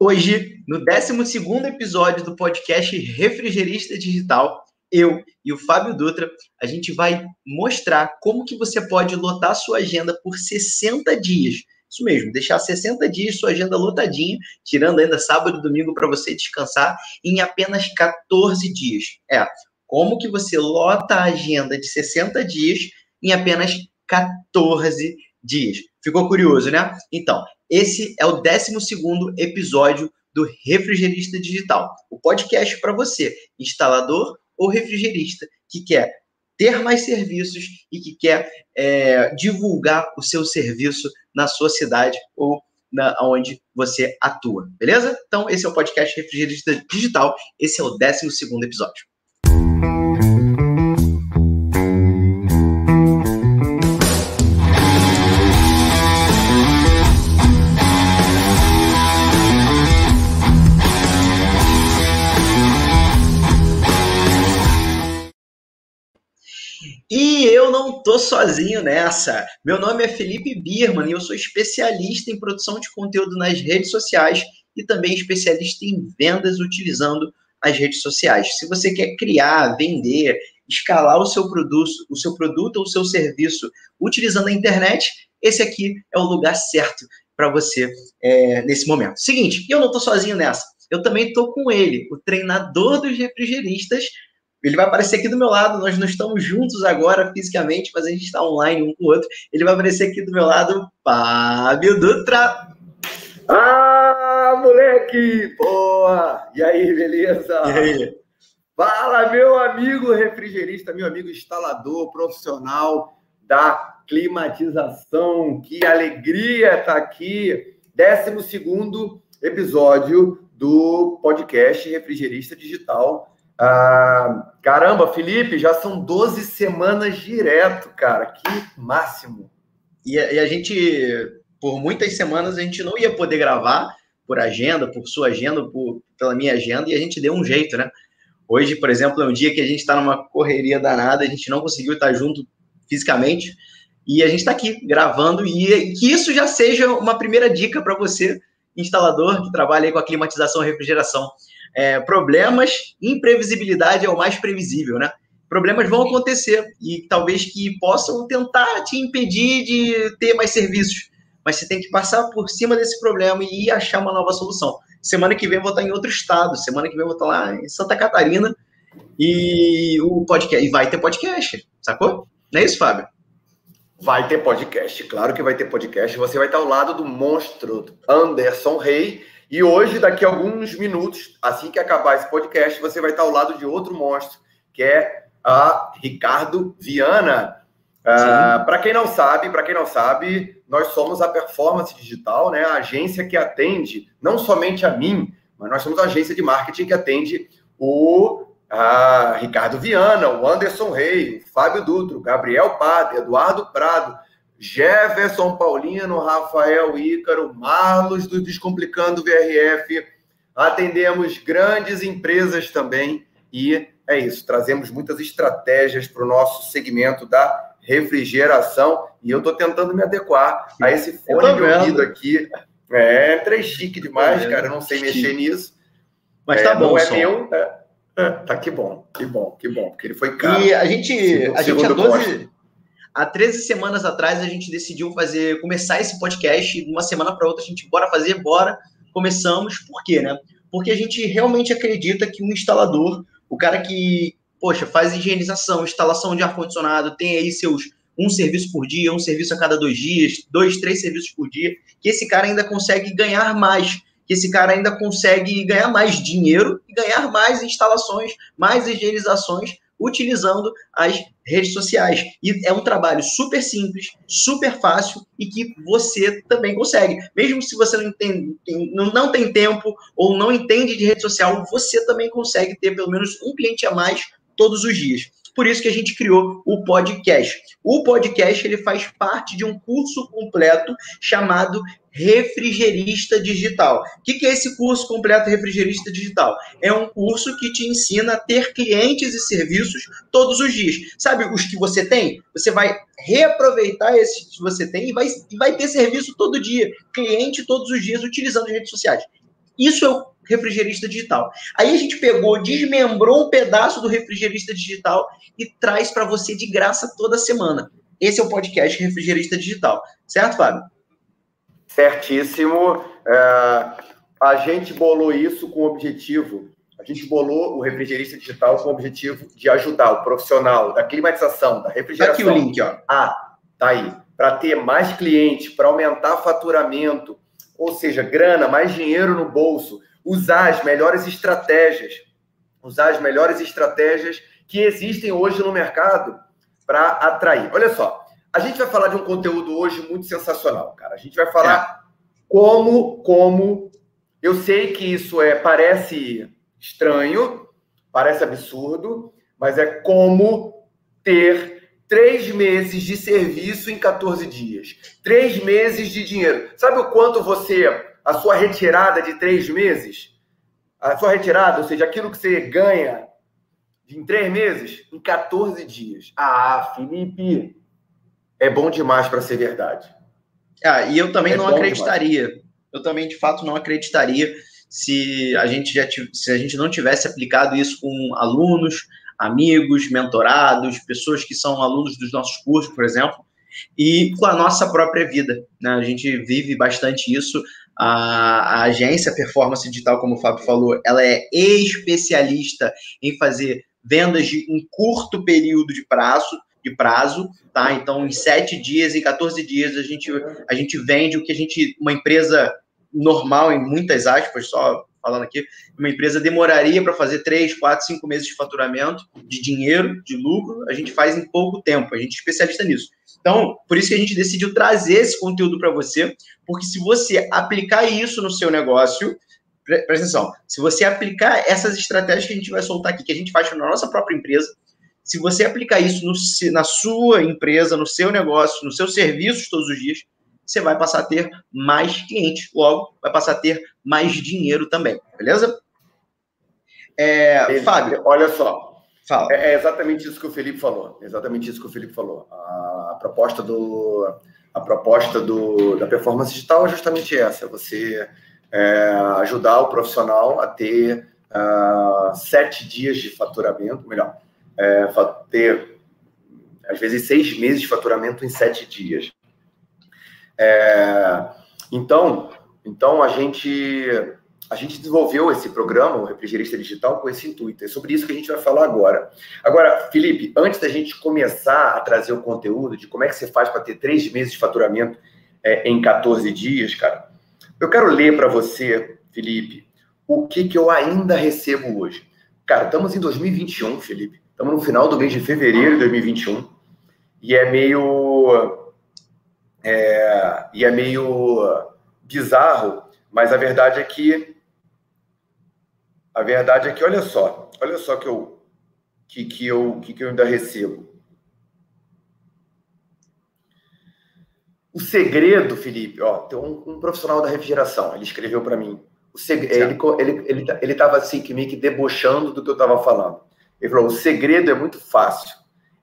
Hoje, no 12 episódio do podcast Refrigerista Digital, eu e o Fábio Dutra, a gente vai mostrar como que você pode lotar sua agenda por 60 dias. Isso mesmo, deixar 60 dias sua agenda lotadinha, tirando ainda sábado e domingo para você descansar, em apenas 14 dias. É, como que você lota a agenda de 60 dias em apenas 14 dias? Ficou curioso, né? Então, esse é o 12 episódio do Refrigerista Digital, o podcast para você, instalador ou refrigerista, que quer ter mais serviços e que quer é, divulgar o seu serviço na sua cidade ou na, onde você atua, beleza? Então, esse é o podcast Refrigerista Digital, esse é o 12 episódio. Tô sozinho nessa. Meu nome é Felipe Birman e eu sou especialista em produção de conteúdo nas redes sociais e também especialista em vendas utilizando as redes sociais. Se você quer criar, vender, escalar o seu produto, o seu produto ou o seu serviço utilizando a internet, esse aqui é o lugar certo para você é, nesse momento. Seguinte, eu não estou sozinho nessa. Eu também estou com ele, o treinador dos refrigeristas, ele vai aparecer aqui do meu lado, nós não estamos juntos agora fisicamente, mas a gente está online um com o outro. Ele vai aparecer aqui do meu lado, Fábio Dutra. Ah, moleque! Boa! E aí, beleza? E aí? Fala, meu amigo refrigerista, meu amigo instalador profissional da climatização. Que alegria estar tá aqui. 12 episódio do podcast Refrigerista Digital ah, caramba, Felipe, já são 12 semanas direto, cara. Que máximo. E a, e a, gente, por muitas semanas, a gente não ia poder gravar por agenda, por sua agenda, por, pela minha agenda, e a gente deu um jeito, né? Hoje, por exemplo, é um dia que a gente está numa correria danada, a gente não conseguiu estar junto fisicamente, e a gente está aqui gravando, e que isso já seja uma primeira dica para você, instalador que trabalha com a climatização e refrigeração é, problemas, imprevisibilidade é o mais previsível, né? Problemas vão acontecer e talvez que possam tentar te impedir de ter mais serviços, mas você tem que passar por cima desse problema e achar uma nova solução. Semana que vem vou estar em outro estado, semana que vem vou estar lá em Santa Catarina e o podcast e vai ter podcast, sacou? Não é isso, Fábio? Vai ter podcast, claro que vai ter podcast. Você vai estar ao lado do monstro Anderson Rey e hoje, daqui a alguns minutos, assim que acabar esse podcast, você vai estar ao lado de outro monstro, que é a Ricardo Viana. Uh, para quem não sabe, para quem não sabe, nós somos a Performance Digital, né? A agência que atende não somente a mim, mas nós somos a agência de marketing que atende o Ricardo Viana, o Anderson Rey, o Fábio Dutro, Gabriel Padre, Eduardo Prado, Jefferson Paulino, Rafael Ícaro, Marlos do Descomplicando VRF. Atendemos grandes empresas também e é isso, trazemos muitas estratégias para o nosso segmento da refrigeração e eu estou tentando me adequar a esse fone de ouvido aqui. É, três chique demais, cara, eu não sei chique. mexer nisso. Mas tá é, bom, não é meu. É, é, tá que bom, que bom, que bom, porque ele foi caro. E a gente, a gente há 12, Há 13 semanas atrás a gente decidiu fazer, começar esse podcast, de uma semana para outra a gente bora fazer, bora, começamos. Por quê, né? Porque a gente realmente acredita que um instalador, o cara que, poxa, faz higienização, instalação de ar-condicionado, tem aí seus um serviço por dia, um serviço a cada dois dias, dois, três serviços por dia, que esse cara ainda consegue ganhar mais, que esse cara ainda consegue ganhar mais dinheiro e ganhar mais instalações, mais higienizações utilizando as redes sociais. E é um trabalho super simples, super fácil e que você também consegue. Mesmo se você não, tem, não tem tempo ou não entende de rede social, você também consegue ter pelo menos um cliente a mais todos os dias. Por isso que a gente criou o podcast. O podcast ele faz parte de um curso completo chamado Refrigerista Digital. O que é esse curso completo Refrigerista Digital? É um curso que te ensina a ter clientes e serviços todos os dias. Sabe os que você tem? Você vai reaproveitar esses que você tem e vai, e vai ter serviço todo dia, cliente todos os dias utilizando as redes sociais. Isso é o refrigerista digital. Aí a gente pegou, desmembrou um pedaço do refrigerista digital e traz para você de graça toda semana. Esse é o podcast Refrigerista Digital. Certo, Fábio? Certíssimo. É, a gente bolou isso com o objetivo. A gente bolou o refrigerista digital com o objetivo de ajudar o profissional da climatização, da refrigeração. Tá aqui o link, ó. Ah, tá aí. Para ter mais clientes, para aumentar faturamento, ou seja, grana, mais dinheiro no bolso, usar as melhores estratégias, usar as melhores estratégias que existem hoje no mercado para atrair. Olha só, a gente vai falar de um conteúdo hoje muito sensacional, cara. A gente vai falar é. como, como. Eu sei que isso é parece estranho, parece absurdo, mas é como ter três meses de serviço em 14 dias, três meses de dinheiro. Sabe o quanto você, a sua retirada de três meses, a sua retirada, ou seja, aquilo que você ganha em três meses, em 14 dias. Ah, Felipe, é bom demais para ser verdade. Ah, e eu também é não acreditaria. Demais. Eu também, de fato, não acreditaria se a gente já se a gente não tivesse aplicado isso com alunos, amigos, mentorados, pessoas que são alunos dos nossos cursos, por exemplo, e com a nossa própria vida. Né? A gente vive bastante isso. A, a, agência Performance Digital, como o Fábio falou, ela é especialista em fazer vendas de um curto período de prazo, de prazo, tá? Então, em sete dias, em 14 dias, a gente, a gente vende o que a gente, uma empresa normal, em muitas aspas, só falando aqui, uma empresa demoraria para fazer três, quatro, cinco meses de faturamento, de dinheiro, de lucro, a gente faz em pouco tempo, a gente é especialista nisso. Então, por isso que a gente decidiu trazer esse conteúdo para você, porque se você aplicar isso no seu negócio, presta atenção, se você aplicar essas estratégias que a gente vai soltar aqui, que a gente faz na nossa própria empresa, se você aplicar isso no, na sua empresa, no seu negócio, nos seus serviços todos os dias, você vai passar a ter mais clientes, logo vai passar a ter mais dinheiro também, beleza? É, Fábio, olha só, Fala. É, é, exatamente isso que o Felipe falou. Exatamente isso que o Felipe falou. A, a proposta do a proposta do, da performance digital é justamente essa: você é, ajudar o profissional a ter uh, sete dias de faturamento, melhor, é, ter às vezes seis meses de faturamento em sete dias. É, então, então a gente a gente desenvolveu esse programa, o Refrigerista Digital, com esse intuito. É sobre isso que a gente vai falar agora. Agora, Felipe, antes da gente começar a trazer o conteúdo de como é que você faz para ter três meses de faturamento é, em 14 dias, cara, eu quero ler para você, Felipe, o que, que eu ainda recebo hoje. Cara, estamos em 2021, Felipe. Estamos no final do mês de fevereiro de 2021. E é meio. É, e é meio bizarro, mas a verdade é que. A verdade é que, olha só, olha só que eu, que, que eu, que, que eu ainda recebo. O segredo, Felipe, ó, tem um, um profissional da refrigeração, ele escreveu para mim. O seg... ele, ele, ele, ele tava assim, que meio que debochando do que eu estava falando. Ele falou: o segredo é muito fácil.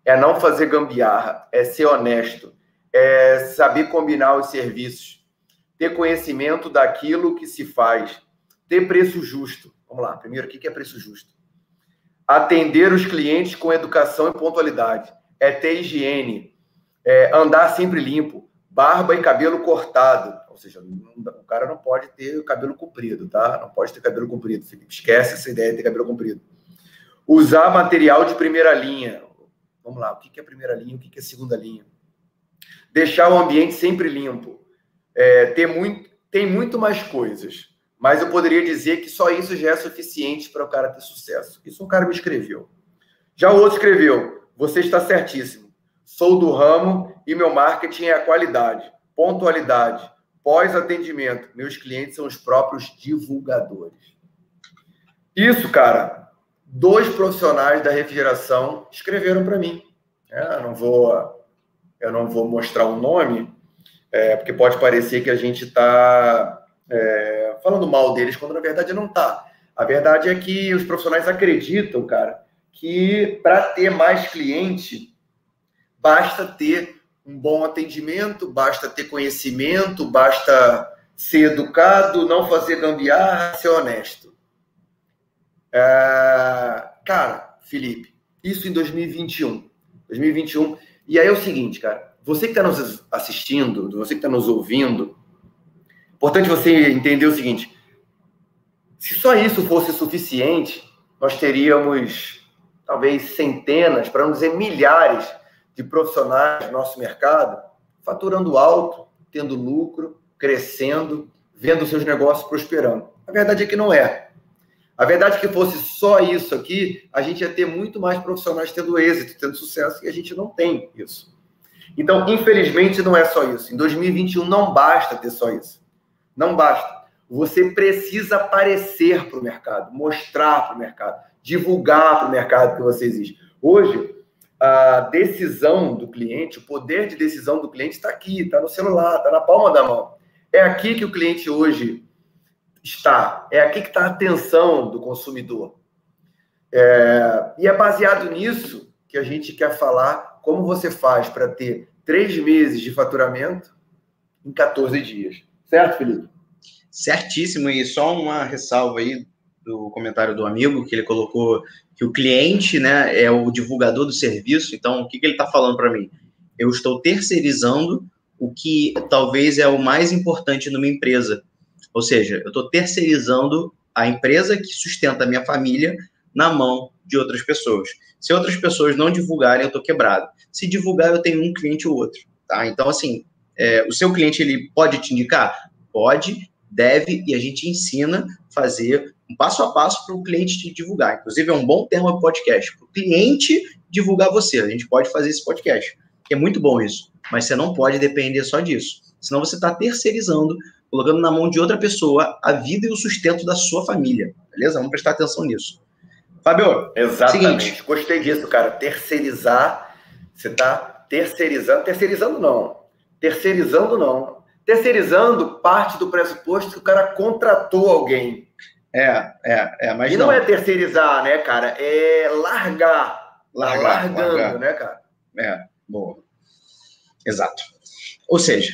É não fazer gambiarra, é ser honesto, é saber combinar os serviços, ter conhecimento daquilo que se faz, ter preço justo. Vamos lá, primeiro, o que é preço justo? Atender os clientes com educação e pontualidade. É ter higiene, é andar sempre limpo, barba e cabelo cortado. Ou seja, o cara não pode ter cabelo comprido, tá? Não pode ter cabelo comprido. Esquece essa ideia de ter cabelo comprido. Usar material de primeira linha. Vamos lá, o que é primeira linha, o que é segunda linha? Deixar o ambiente sempre limpo. É, ter muito, tem muito mais coisas, mas eu poderia dizer que só isso já é suficiente para o cara ter sucesso. Isso um cara me escreveu. Já o outro escreveu: Você está certíssimo. Sou do ramo e meu marketing é a qualidade, pontualidade, pós-atendimento. Meus clientes são os próprios divulgadores. Isso, cara, dois profissionais da refrigeração escreveram para mim. É, não vou, eu não vou mostrar o nome, é, porque pode parecer que a gente está é, falando mal deles, quando na verdade não está. A verdade é que os profissionais acreditam, cara, que para ter mais cliente Basta ter um bom atendimento, basta ter conhecimento, basta ser educado, não fazer gambiarra, ser honesto. É... Cara, Felipe, isso em 2021. 2021. E aí é o seguinte, cara. Você que está nos assistindo, você que está nos ouvindo, importante você entender o seguinte: se só isso fosse suficiente, nós teríamos talvez centenas, para não dizer milhares, de profissionais no nosso mercado faturando alto, tendo lucro, crescendo, vendo seus negócios prosperando. A verdade é que não é. A verdade é que fosse só isso aqui, a gente ia ter muito mais profissionais tendo êxito, tendo sucesso, e a gente não tem isso. Então, infelizmente, não é só isso. Em 2021 não basta ter só isso. Não basta. Você precisa aparecer para o mercado, mostrar para o mercado, divulgar para o mercado que você existe. Hoje, a decisão do cliente, o poder de decisão do cliente está aqui, está no celular, está na palma da mão. É aqui que o cliente hoje está, é aqui que está a atenção do consumidor. É, e é baseado nisso que a gente quer falar como você faz para ter três meses de faturamento em 14 dias. Certo, Felipe? Certíssimo. E só uma ressalva aí do comentário do amigo, que ele colocou que o cliente né, é o divulgador do serviço. Então, o que, que ele está falando para mim? Eu estou terceirizando o que talvez é o mais importante numa empresa. Ou seja, eu estou terceirizando a empresa que sustenta a minha família na mão de outras pessoas. Se outras pessoas não divulgarem, eu estou quebrado. Se divulgar, eu tenho um cliente ou outro. Tá? Então, assim, é, o seu cliente ele pode te indicar? Pode, deve, e a gente ensina fazer um passo a passo para o cliente te divulgar. Inclusive, é um bom tema para podcast, para o cliente divulgar você. A gente pode fazer esse podcast, é muito bom isso, mas você não pode depender só disso. Senão você está terceirizando, colocando na mão de outra pessoa a vida e o sustento da sua família. Beleza? Vamos prestar atenção nisso. Fábio, exatamente. Seguinte. Gostei disso, cara. Terceirizar, você está terceirizando, terceirizando não, terceirizando não, terceirizando parte do pressuposto que o cara contratou alguém. É, é, é, mas e não, não é terceirizar, né, cara? É largar. Largar, largando, largar. né, cara? É, boa. Exato. Ou seja,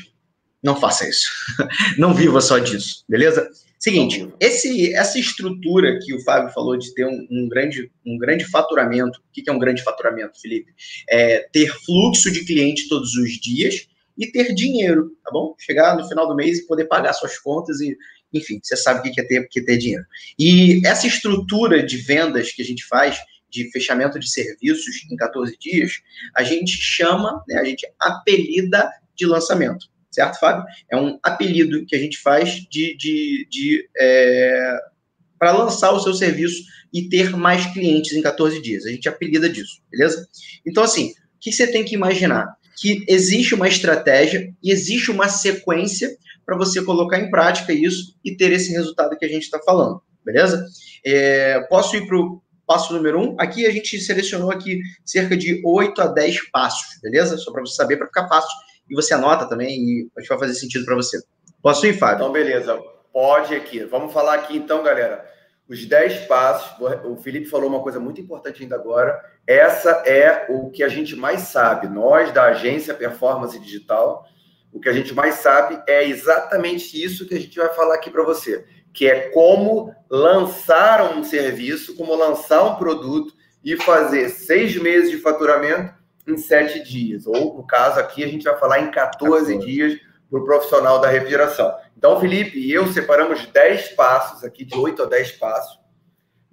não faça isso. não viva só disso, beleza? Seguinte, esse, essa estrutura que o Fábio falou de ter um, um grande, um grande faturamento, o que é um grande faturamento, Felipe? É ter fluxo de cliente todos os dias e ter dinheiro, tá bom? Chegar no final do mês e poder pagar suas contas e, enfim, você sabe o que é ter, que é ter dinheiro. E essa estrutura de vendas que a gente faz, de fechamento de serviços em 14 dias, a gente chama, né, a gente apelida de lançamento, certo, Fábio? É um apelido que a gente faz de, de, de é, para lançar o seu serviço e ter mais clientes em 14 dias. A gente apelida disso, beleza? Então, assim, o que você tem que imaginar? Que existe uma estratégia e existe uma sequência para você colocar em prática isso e ter esse resultado que a gente está falando, beleza? É, posso ir para o passo número um? Aqui a gente selecionou aqui cerca de 8 a 10 passos, beleza? Só para você saber, para ficar fácil. E você anota também e acho que vai fazer sentido para você. Posso ir, Fábio? Então, beleza. Pode aqui. Vamos falar aqui então, galera. Os 10 passos. O Felipe falou uma coisa muito importante ainda agora. Essa é o que a gente mais sabe. Nós, da agência Performance Digital, o que a gente mais sabe é exatamente isso que a gente vai falar aqui para você, que é como lançar um serviço, como lançar um produto e fazer seis meses de faturamento em sete dias. Ou, no caso aqui, a gente vai falar em 14 dias para o profissional da refrigeração. Então, Felipe e eu separamos 10 passos aqui, de 8 a 10 passos.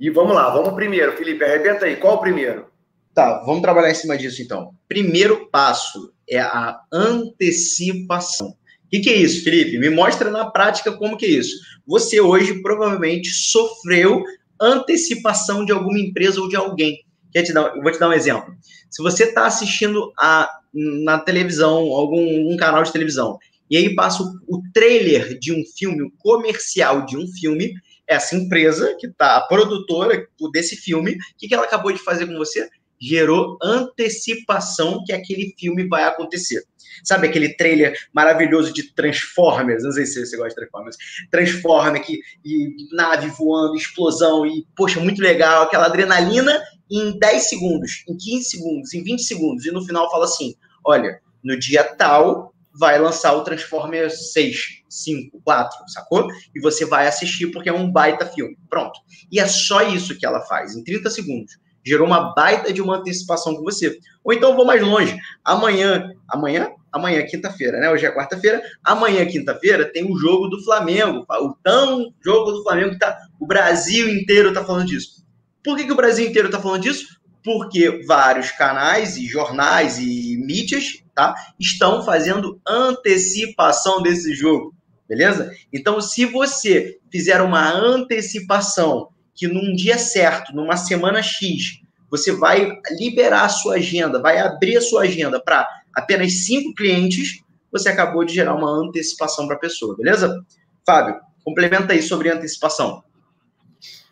E vamos lá, vamos primeiro. Felipe, arrebenta aí. Qual o primeiro? Tá, vamos trabalhar em cima disso então. Primeiro passo é a antecipação. O que, que, é isso, Felipe? Me mostra na prática como que é isso. Você hoje provavelmente sofreu antecipação de alguma empresa ou de alguém. Quer te dar, eu vou te dar um exemplo. Se você está assistindo a, na televisão, algum um canal de televisão, e aí passa o, trailer de um filme, o comercial de um filme, essa empresa que está a produtora desse filme, o que, que ela acabou de fazer com você? gerou antecipação que aquele filme vai acontecer. Sabe aquele trailer maravilhoso de Transformers? Não sei se você gosta de Transformers. Transformers, que, e nave voando, explosão, e, poxa, muito legal, aquela adrenalina em 10 segundos, em 15 segundos, em 20 segundos, e no final fala assim: olha, no dia tal vai lançar o Transformers 6, 5, 4, sacou? E você vai assistir porque é um baita filme. Pronto. E é só isso que ela faz, em 30 segundos. Gerou uma baita de uma antecipação com você. Ou então vou mais longe. Amanhã, amanhã, amanhã quinta-feira, né? Hoje é quarta-feira. Amanhã quinta-feira tem o jogo do Flamengo, o tão jogo do Flamengo que tá o Brasil inteiro tá falando disso. Por que, que o Brasil inteiro tá falando disso? Porque vários canais e jornais e mídias tá? Estão fazendo antecipação desse jogo, beleza? Então, se você fizer uma antecipação que num dia certo, numa semana X, você vai liberar a sua agenda, vai abrir a sua agenda para apenas cinco clientes, você acabou de gerar uma antecipação para a pessoa, beleza? Fábio, complementa aí sobre antecipação.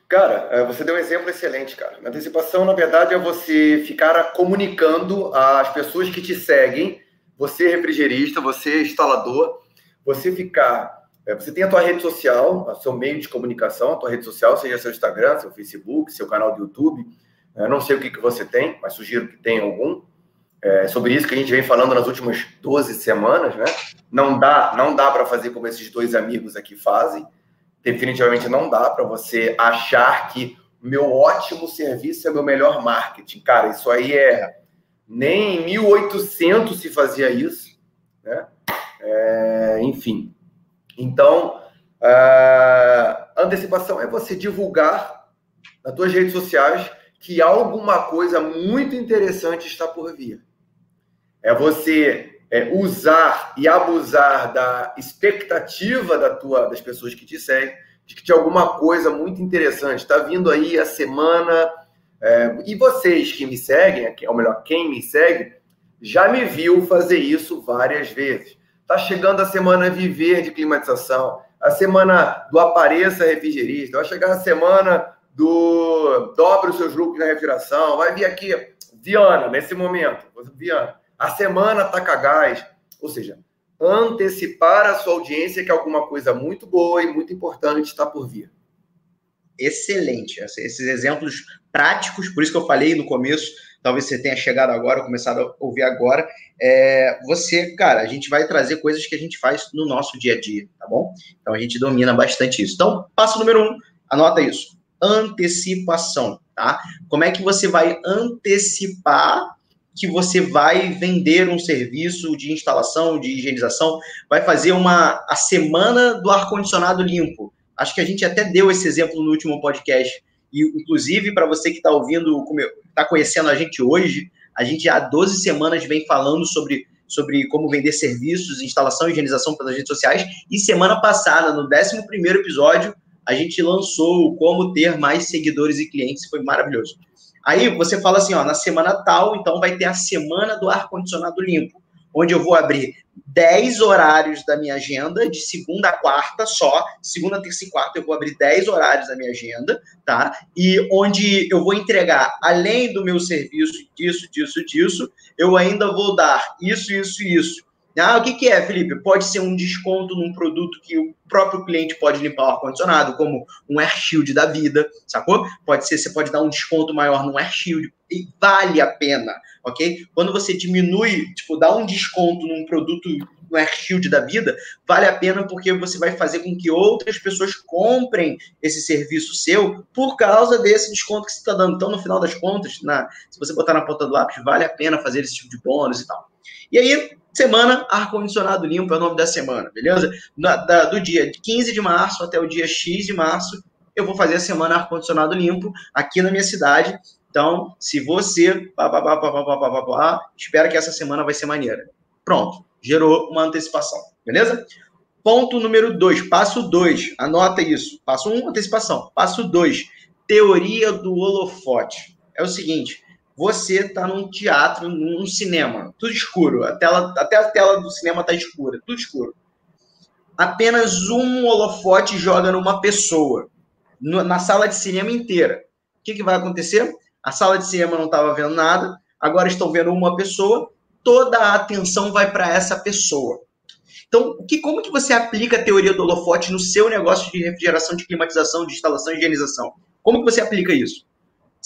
Cara, é, você deu um exemplo excelente, cara. Antecipação, na verdade, é você ficar comunicando às pessoas que te seguem, você refrigerista, você instalador, você ficar. É, você tem a tua rede social, o seu meio de comunicação, a tua rede social, seja seu Instagram, seu Facebook, seu canal do YouTube. Eu não sei o que, que você tem, mas sugiro que tenha algum. É sobre isso que a gente vem falando nas últimas 12 semanas, né? Não dá, não dá para fazer como esses dois amigos aqui fazem definitivamente não dá para você achar que meu ótimo serviço é meu melhor marketing. Cara, isso aí é. Nem em 1800 se fazia isso, né? É, enfim. Então, antecipação é você divulgar nas suas redes sociais que alguma coisa muito interessante está por vir. É você é, usar e abusar da expectativa da tua, das pessoas que te seguem, de que tinha alguma coisa muito interessante. Está vindo aí a semana. É, e vocês que me seguem, ou melhor, quem me segue, já me viu fazer isso várias vezes. Está chegando a semana Viver de Climatização, a semana do Apareça Refrigerista, vai chegar a semana do Dobre os seus lucros na refrigeração, vai vir aqui Viana, nesse momento, Viana a semana taca gás, ou seja, antecipar a sua audiência que alguma coisa muito boa e muito importante está por vir. Excelente. Esses exemplos práticos, por isso que eu falei no começo, talvez você tenha chegado agora, começado a ouvir agora. É, você, cara, a gente vai trazer coisas que a gente faz no nosso dia a dia, tá bom? Então a gente domina bastante isso. Então, passo número um, anota isso. Antecipação, tá? Como é que você vai antecipar que você vai vender um serviço de instalação, de higienização, vai fazer uma a semana do ar-condicionado limpo. Acho que a gente até deu esse exemplo no último podcast. E, inclusive, para você que está ouvindo, está conhecendo a gente hoje, a gente há 12 semanas vem falando sobre, sobre como vender serviços, instalação e higienização pelas redes sociais. E semana passada, no 11 episódio, a gente lançou como ter mais seguidores e clientes. Foi maravilhoso. Aí você fala assim, ó, na semana tal, então vai ter a semana do ar-condicionado limpo, onde eu vou abrir 10 horários da minha agenda, de segunda a quarta só, segunda, terça e quarta eu vou abrir 10 horários da minha agenda, tá? E onde eu vou entregar, além do meu serviço, disso, disso, disso, eu ainda vou dar isso, isso isso. Ah, o que, que é, Felipe? Pode ser um desconto num produto que o próprio cliente pode limpar o ar-condicionado, como um Air Shield da vida, sacou? Pode ser, você pode dar um desconto maior no Air Shield, e vale a pena, ok? Quando você diminui, tipo, dá um desconto num produto no Air Shield da vida, vale a pena porque você vai fazer com que outras pessoas comprem esse serviço seu por causa desse desconto que você está dando. Então, no final das contas, na, se você botar na ponta do lápis, vale a pena fazer esse tipo de bônus e tal. E aí, semana, ar-condicionado limpo é o nome da semana, beleza? Da, da, do dia 15 de março até o dia X de março, eu vou fazer a semana ar-condicionado limpo aqui na minha cidade. Então, se você. Pá, pá, pá, pá, pá, pá, pá, pá, espera que essa semana vai ser maneira. Pronto, gerou uma antecipação, beleza? Ponto número 2, passo 2, anota isso. Passo 1, um, antecipação. Passo 2, teoria do holofote. É o seguinte: você está num teatro, num cinema, tudo escuro, a tela, até a tela do cinema está escura, tudo escuro. Apenas um holofote joga numa pessoa, na sala de cinema inteira. O que, que vai acontecer? A sala de cinema não estava vendo nada, agora estão vendo uma pessoa, toda a atenção vai para essa pessoa. Então, que, como que você aplica a teoria do holofote no seu negócio de refrigeração, de climatização, de instalação e higienização? Como que você aplica isso?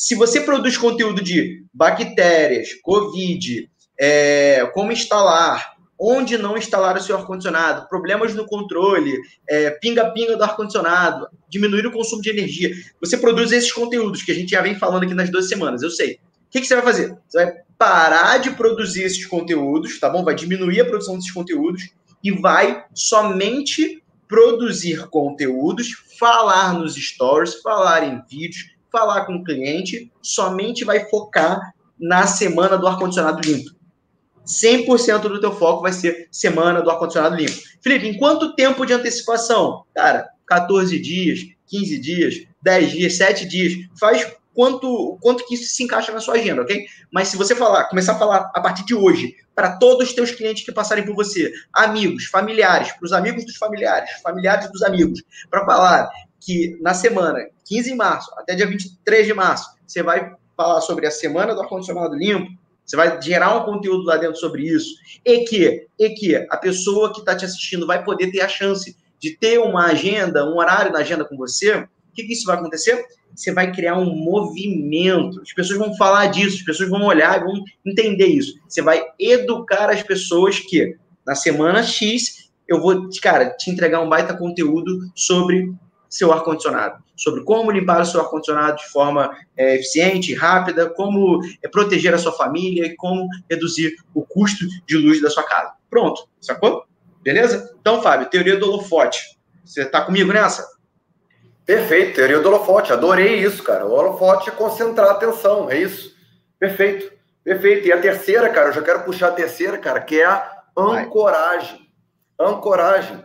Se você produz conteúdo de bactérias, Covid, é, como instalar, onde não instalar o seu ar-condicionado, problemas no controle, é, pinga-pinga é, do ar-condicionado, diminuir o consumo de energia. Você produz esses conteúdos que a gente já vem falando aqui nas duas semanas, eu sei. O que, que você vai fazer? Você vai parar de produzir esses conteúdos, tá bom? Vai diminuir a produção desses conteúdos e vai somente produzir conteúdos, falar nos stories, falar em vídeos, falar com o cliente, somente vai focar na semana do ar-condicionado limpo. 100% do teu foco vai ser semana do ar-condicionado limpo. Felipe, em quanto tempo de antecipação? Cara, 14 dias, 15 dias, 10 dias, 7 dias. Faz quanto, quanto que isso se encaixa na sua agenda, ok? Mas se você falar, começar a falar a partir de hoje, para todos os teus clientes que passarem por você, amigos, familiares, para os amigos dos familiares, familiares dos amigos, para falar que na semana 15 de março até dia 23 de março, você vai falar sobre a semana do ar-condicionado limpo, você vai gerar um conteúdo lá dentro sobre isso, e que, e que a pessoa que está te assistindo vai poder ter a chance de ter uma agenda, um horário na agenda com você, o que, que isso vai acontecer? Você vai criar um movimento. As pessoas vão falar disso, as pessoas vão olhar e vão entender isso. Você vai educar as pessoas que na semana X eu vou, cara, te entregar um baita conteúdo sobre seu ar-condicionado, sobre como limpar o seu ar-condicionado de forma é, eficiente, rápida, como é, proteger a sua família e como reduzir o custo de luz da sua casa. Pronto, sacou? Beleza? Então, Fábio, teoria do holofote. Você está comigo nessa? Perfeito, teoria do holofote. Adorei isso, cara. O holofote é concentrar a atenção, é isso. Perfeito, perfeito. E a terceira, cara, eu já quero puxar a terceira, cara, que é a ancoragem. Ancoragem.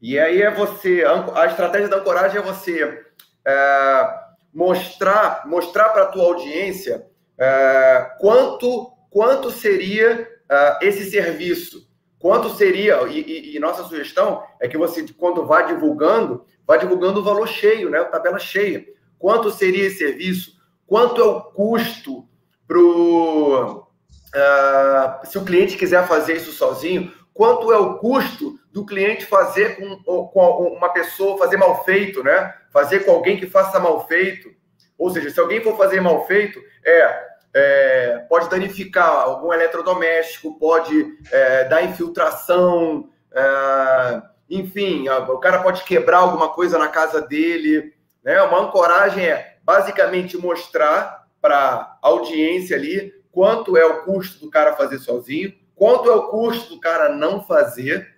E aí é você, a estratégia da ancoragem é você é, mostrar mostrar para a tua audiência é, quanto quanto seria é, esse serviço, quanto seria e, e, e, nossa sugestão é que você quando vá divulgando, vá divulgando o valor cheio, né, a tabela cheia. Quanto seria esse serviço? Quanto é o custo pro uh, se o cliente quiser fazer isso sozinho? Quanto é o custo do cliente fazer com, com uma pessoa fazer mal feito, né? Fazer com alguém que faça mal feito. Ou seja, se alguém for fazer mal feito, é, é pode danificar algum eletrodoméstico, pode é, dar infiltração, é, enfim, o cara pode quebrar alguma coisa na casa dele. Né? Uma ancoragem é basicamente mostrar para a audiência ali quanto é o custo do cara fazer sozinho, quanto é o custo do cara não fazer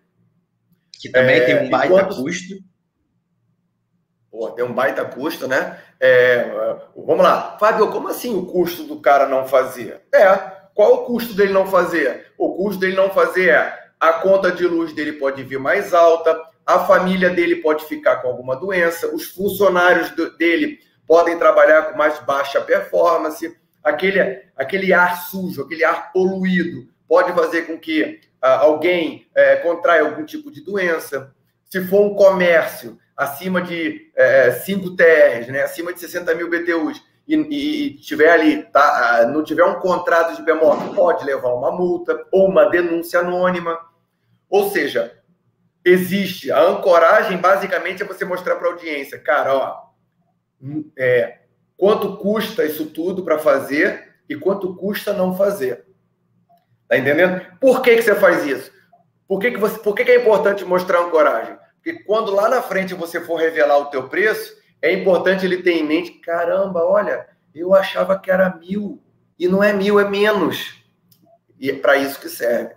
que também é, tem um baita quantos... custo. Pô, tem um baita custo, né? É, vamos lá. Fábio, como assim o custo do cara não fazer? É, qual o custo dele não fazer? O custo dele não fazer é a conta de luz dele pode vir mais alta, a família dele pode ficar com alguma doença, os funcionários dele podem trabalhar com mais baixa performance, aquele, aquele ar sujo, aquele ar poluído pode fazer com que alguém é, contrai algum tipo de doença, se for um comércio acima de é, 5 TRs, né, acima de 60 mil BTUs, e, e, tiver ali, tá, não tiver um contrato de PMO, pode levar uma multa ou uma denúncia anônima. Ou seja, existe a ancoragem, basicamente é você mostrar para a audiência, cara, ó, é, quanto custa isso tudo para fazer e quanto custa não fazer. Tá entendendo? Por que, que você faz isso? Por que, que, você, por que, que é importante mostrar ancoragem? Porque quando lá na frente você for revelar o teu preço, é importante ele ter em mente, caramba, olha, eu achava que era mil, e não é mil, é menos. E é para isso que serve.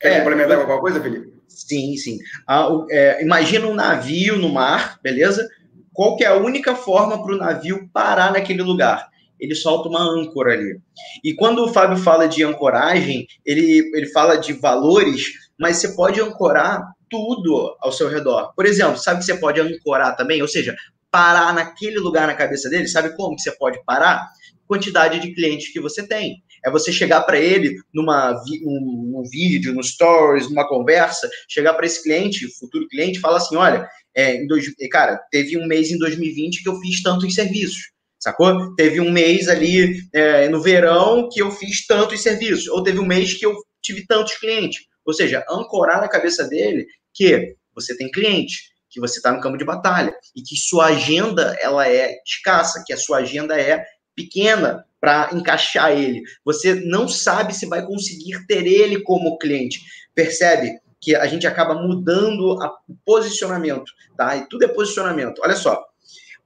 Quer é, complementar alguma coisa, Felipe? Sim, sim. Ah, é, imagina um navio no mar, beleza? Qual que é a única forma para o navio parar naquele lugar? Ele solta uma âncora ali. E quando o Fábio fala de ancoragem, ele, ele fala de valores, mas você pode ancorar tudo ao seu redor. Por exemplo, sabe que você pode ancorar também? Ou seja, parar naquele lugar na cabeça dele. Sabe como que você pode parar? Quantidade de clientes que você tem. É você chegar para ele numa um, um, vídeo, no stories, numa conversa, chegar para esse cliente, futuro cliente, falar assim: olha, é, dois, cara, teve um mês em 2020 que eu fiz tantos serviços sacou? Teve um mês ali é, no verão que eu fiz tantos serviços, ou teve um mês que eu tive tantos clientes. Ou seja, ancorar na cabeça dele que você tem cliente, que você está no campo de batalha e que sua agenda ela é escassa, que a sua agenda é pequena para encaixar ele. Você não sabe se vai conseguir ter ele como cliente. Percebe que a gente acaba mudando o posicionamento, tá? E tudo é posicionamento. Olha só.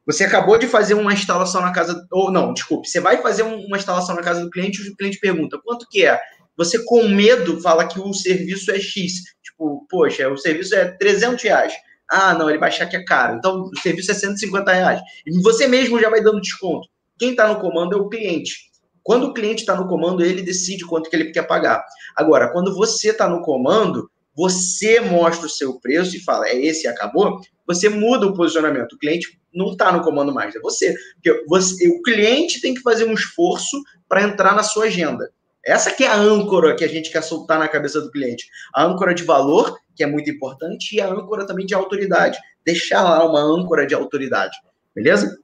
Você acabou de fazer uma instalação na casa, ou não, desculpe, você vai fazer uma instalação na casa do cliente e o cliente pergunta quanto que é. Você com medo fala que o serviço é X. Tipo, poxa, o serviço é 300 reais. Ah, não, ele vai achar que é caro. Então, o serviço é 150 reais. E você mesmo já vai dando desconto. Quem está no comando é o cliente. Quando o cliente está no comando, ele decide quanto que ele quer pagar. Agora, quando você está no comando, você mostra o seu preço e fala, é esse acabou, você muda o posicionamento. O cliente não está no comando mais, é você. Porque você, o cliente tem que fazer um esforço para entrar na sua agenda. Essa que é a âncora que a gente quer soltar na cabeça do cliente. A âncora de valor, que é muito importante, e a âncora também de autoridade. Deixar lá uma âncora de autoridade. Beleza?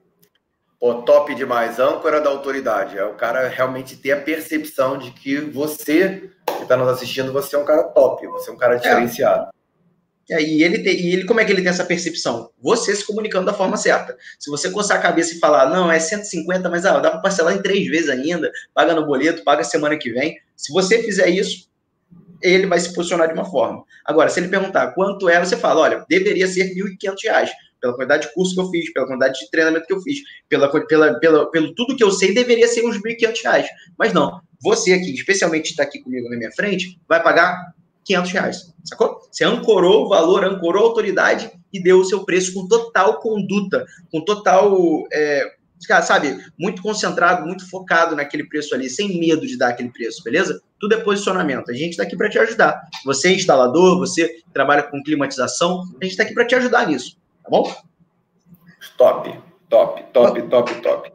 Pô, top demais. Âncora da autoridade. É o cara realmente ter a percepção de que você que está nos assistindo, você é um cara top, você é um cara diferenciado. É. E, ele tem, e ele, como é que ele tem essa percepção? Você se comunicando da forma certa. Se você coçar a cabeça e falar, não, é 150, mas ah, dá para parcelar em três vezes ainda, paga no boleto, paga semana que vem. Se você fizer isso, ele vai se posicionar de uma forma. Agora, se ele perguntar quanto é, você fala, olha, deveria ser R$ 1.500 pela quantidade de curso que eu fiz, pela quantidade de treinamento que eu fiz, pela, pela, pela, pelo tudo que eu sei, deveria ser uns R$ 1.500. Mas não, você aqui, especialmente está aqui comigo na minha frente, vai pagar 500 reais, sacou? Você ancorou o valor, ancorou a autoridade e deu o seu preço com total conduta, com total, é, sabe, muito concentrado, muito focado naquele preço ali, sem medo de dar aquele preço, beleza? Tudo é posicionamento. A gente está aqui para te ajudar. Você é instalador, você trabalha com climatização, a gente está aqui para te ajudar nisso. Tá bom? Top, top, top, top, top.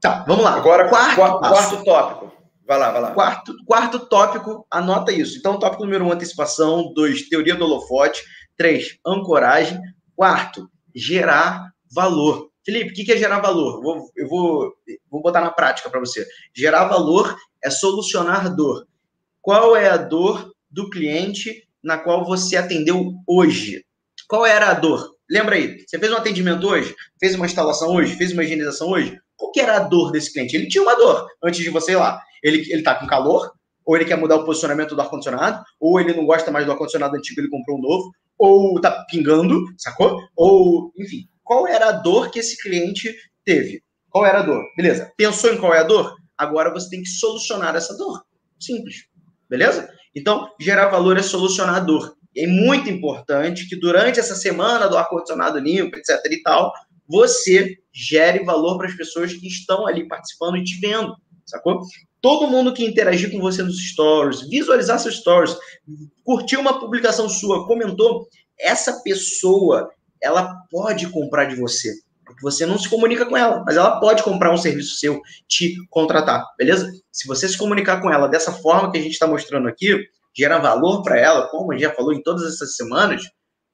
Tá, vamos lá. Agora, quarto, quarto, quarto tópico. Vai lá, vai lá. Quarto, quarto tópico, anota isso. Então, tópico número um, antecipação. Dois, teoria do holofote. Três, ancoragem. Quarto, gerar valor. Felipe, o que é gerar valor? Eu vou, eu vou, vou botar na prática para você. Gerar valor é solucionar dor. Qual é a dor do cliente na qual você atendeu hoje? Qual era a dor? Lembra aí, você fez um atendimento hoje? Fez uma instalação hoje? Fez uma higienização hoje? Qual que era a dor desse cliente? Ele tinha uma dor antes de você ir lá. Ele, ele tá com calor, ou ele quer mudar o posicionamento do ar-condicionado, ou ele não gosta mais do ar-condicionado antigo, ele comprou um novo, ou tá pingando, sacou? Ou, enfim, qual era a dor que esse cliente teve? Qual era a dor? Beleza. Pensou em qual é a dor? Agora você tem que solucionar essa dor. Simples. Beleza? Então, gerar valor é solucionar a dor é muito importante que durante essa semana do ar-condicionado limpo, etc. e tal, você gere valor para as pessoas que estão ali participando e te vendo, sacou? Todo mundo que interagir com você nos stories, visualizar seus stories, curtiu uma publicação sua, comentou, essa pessoa, ela pode comprar de você. Porque você não se comunica com ela, mas ela pode comprar um serviço seu, te contratar, beleza? Se você se comunicar com ela dessa forma que a gente está mostrando aqui, gera valor para ela, como a gente já falou em todas essas semanas,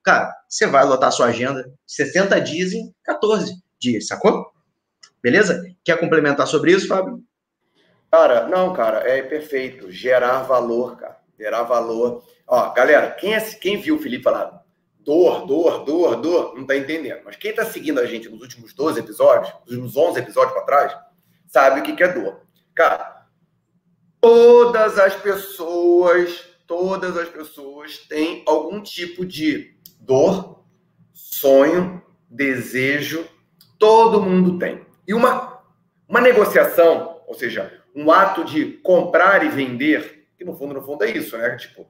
cara, você vai lotar sua agenda 60 dias em 14 dias, sacou? Beleza? Quer complementar sobre isso, Fábio? Cara, não, cara, é perfeito. Gerar valor, cara. Gerar valor. Ó, galera, quem, é, quem viu o Felipe falar dor, dor, dor, dor, não tá entendendo. Mas quem tá seguindo a gente nos últimos 12 episódios, nos últimos 11 episódios para trás, sabe o que, que é dor. Cara, Todas as pessoas, todas as pessoas têm algum tipo de dor, sonho, desejo, todo mundo tem. E uma, uma negociação, ou seja, um ato de comprar e vender, que no fundo, no fundo é isso, né? Tipo,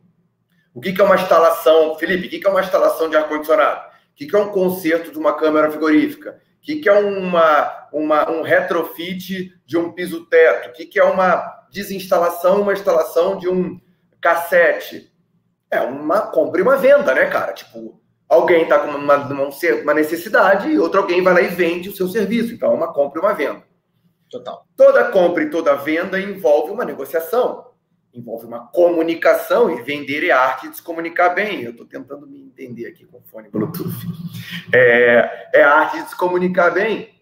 o que, que é uma instalação, Felipe, o que, que é uma instalação de ar-condicionado? O que, que é um conserto de uma câmera frigorífica? O que, que é uma, uma, um retrofit de um piso-teto? O que, que é uma desinstalação, uma instalação de um cassete. É uma compra e uma venda, né, cara? Tipo, alguém está com uma, uma, necessidade e outro alguém vai lá e vende o seu serviço. Então, é uma compra e uma venda. Total. Toda compra e toda venda envolve uma negociação, envolve uma comunicação e vender é arte de se comunicar bem. Eu estou tentando me entender aqui com o fone Bluetooth. É, é arte de se comunicar bem.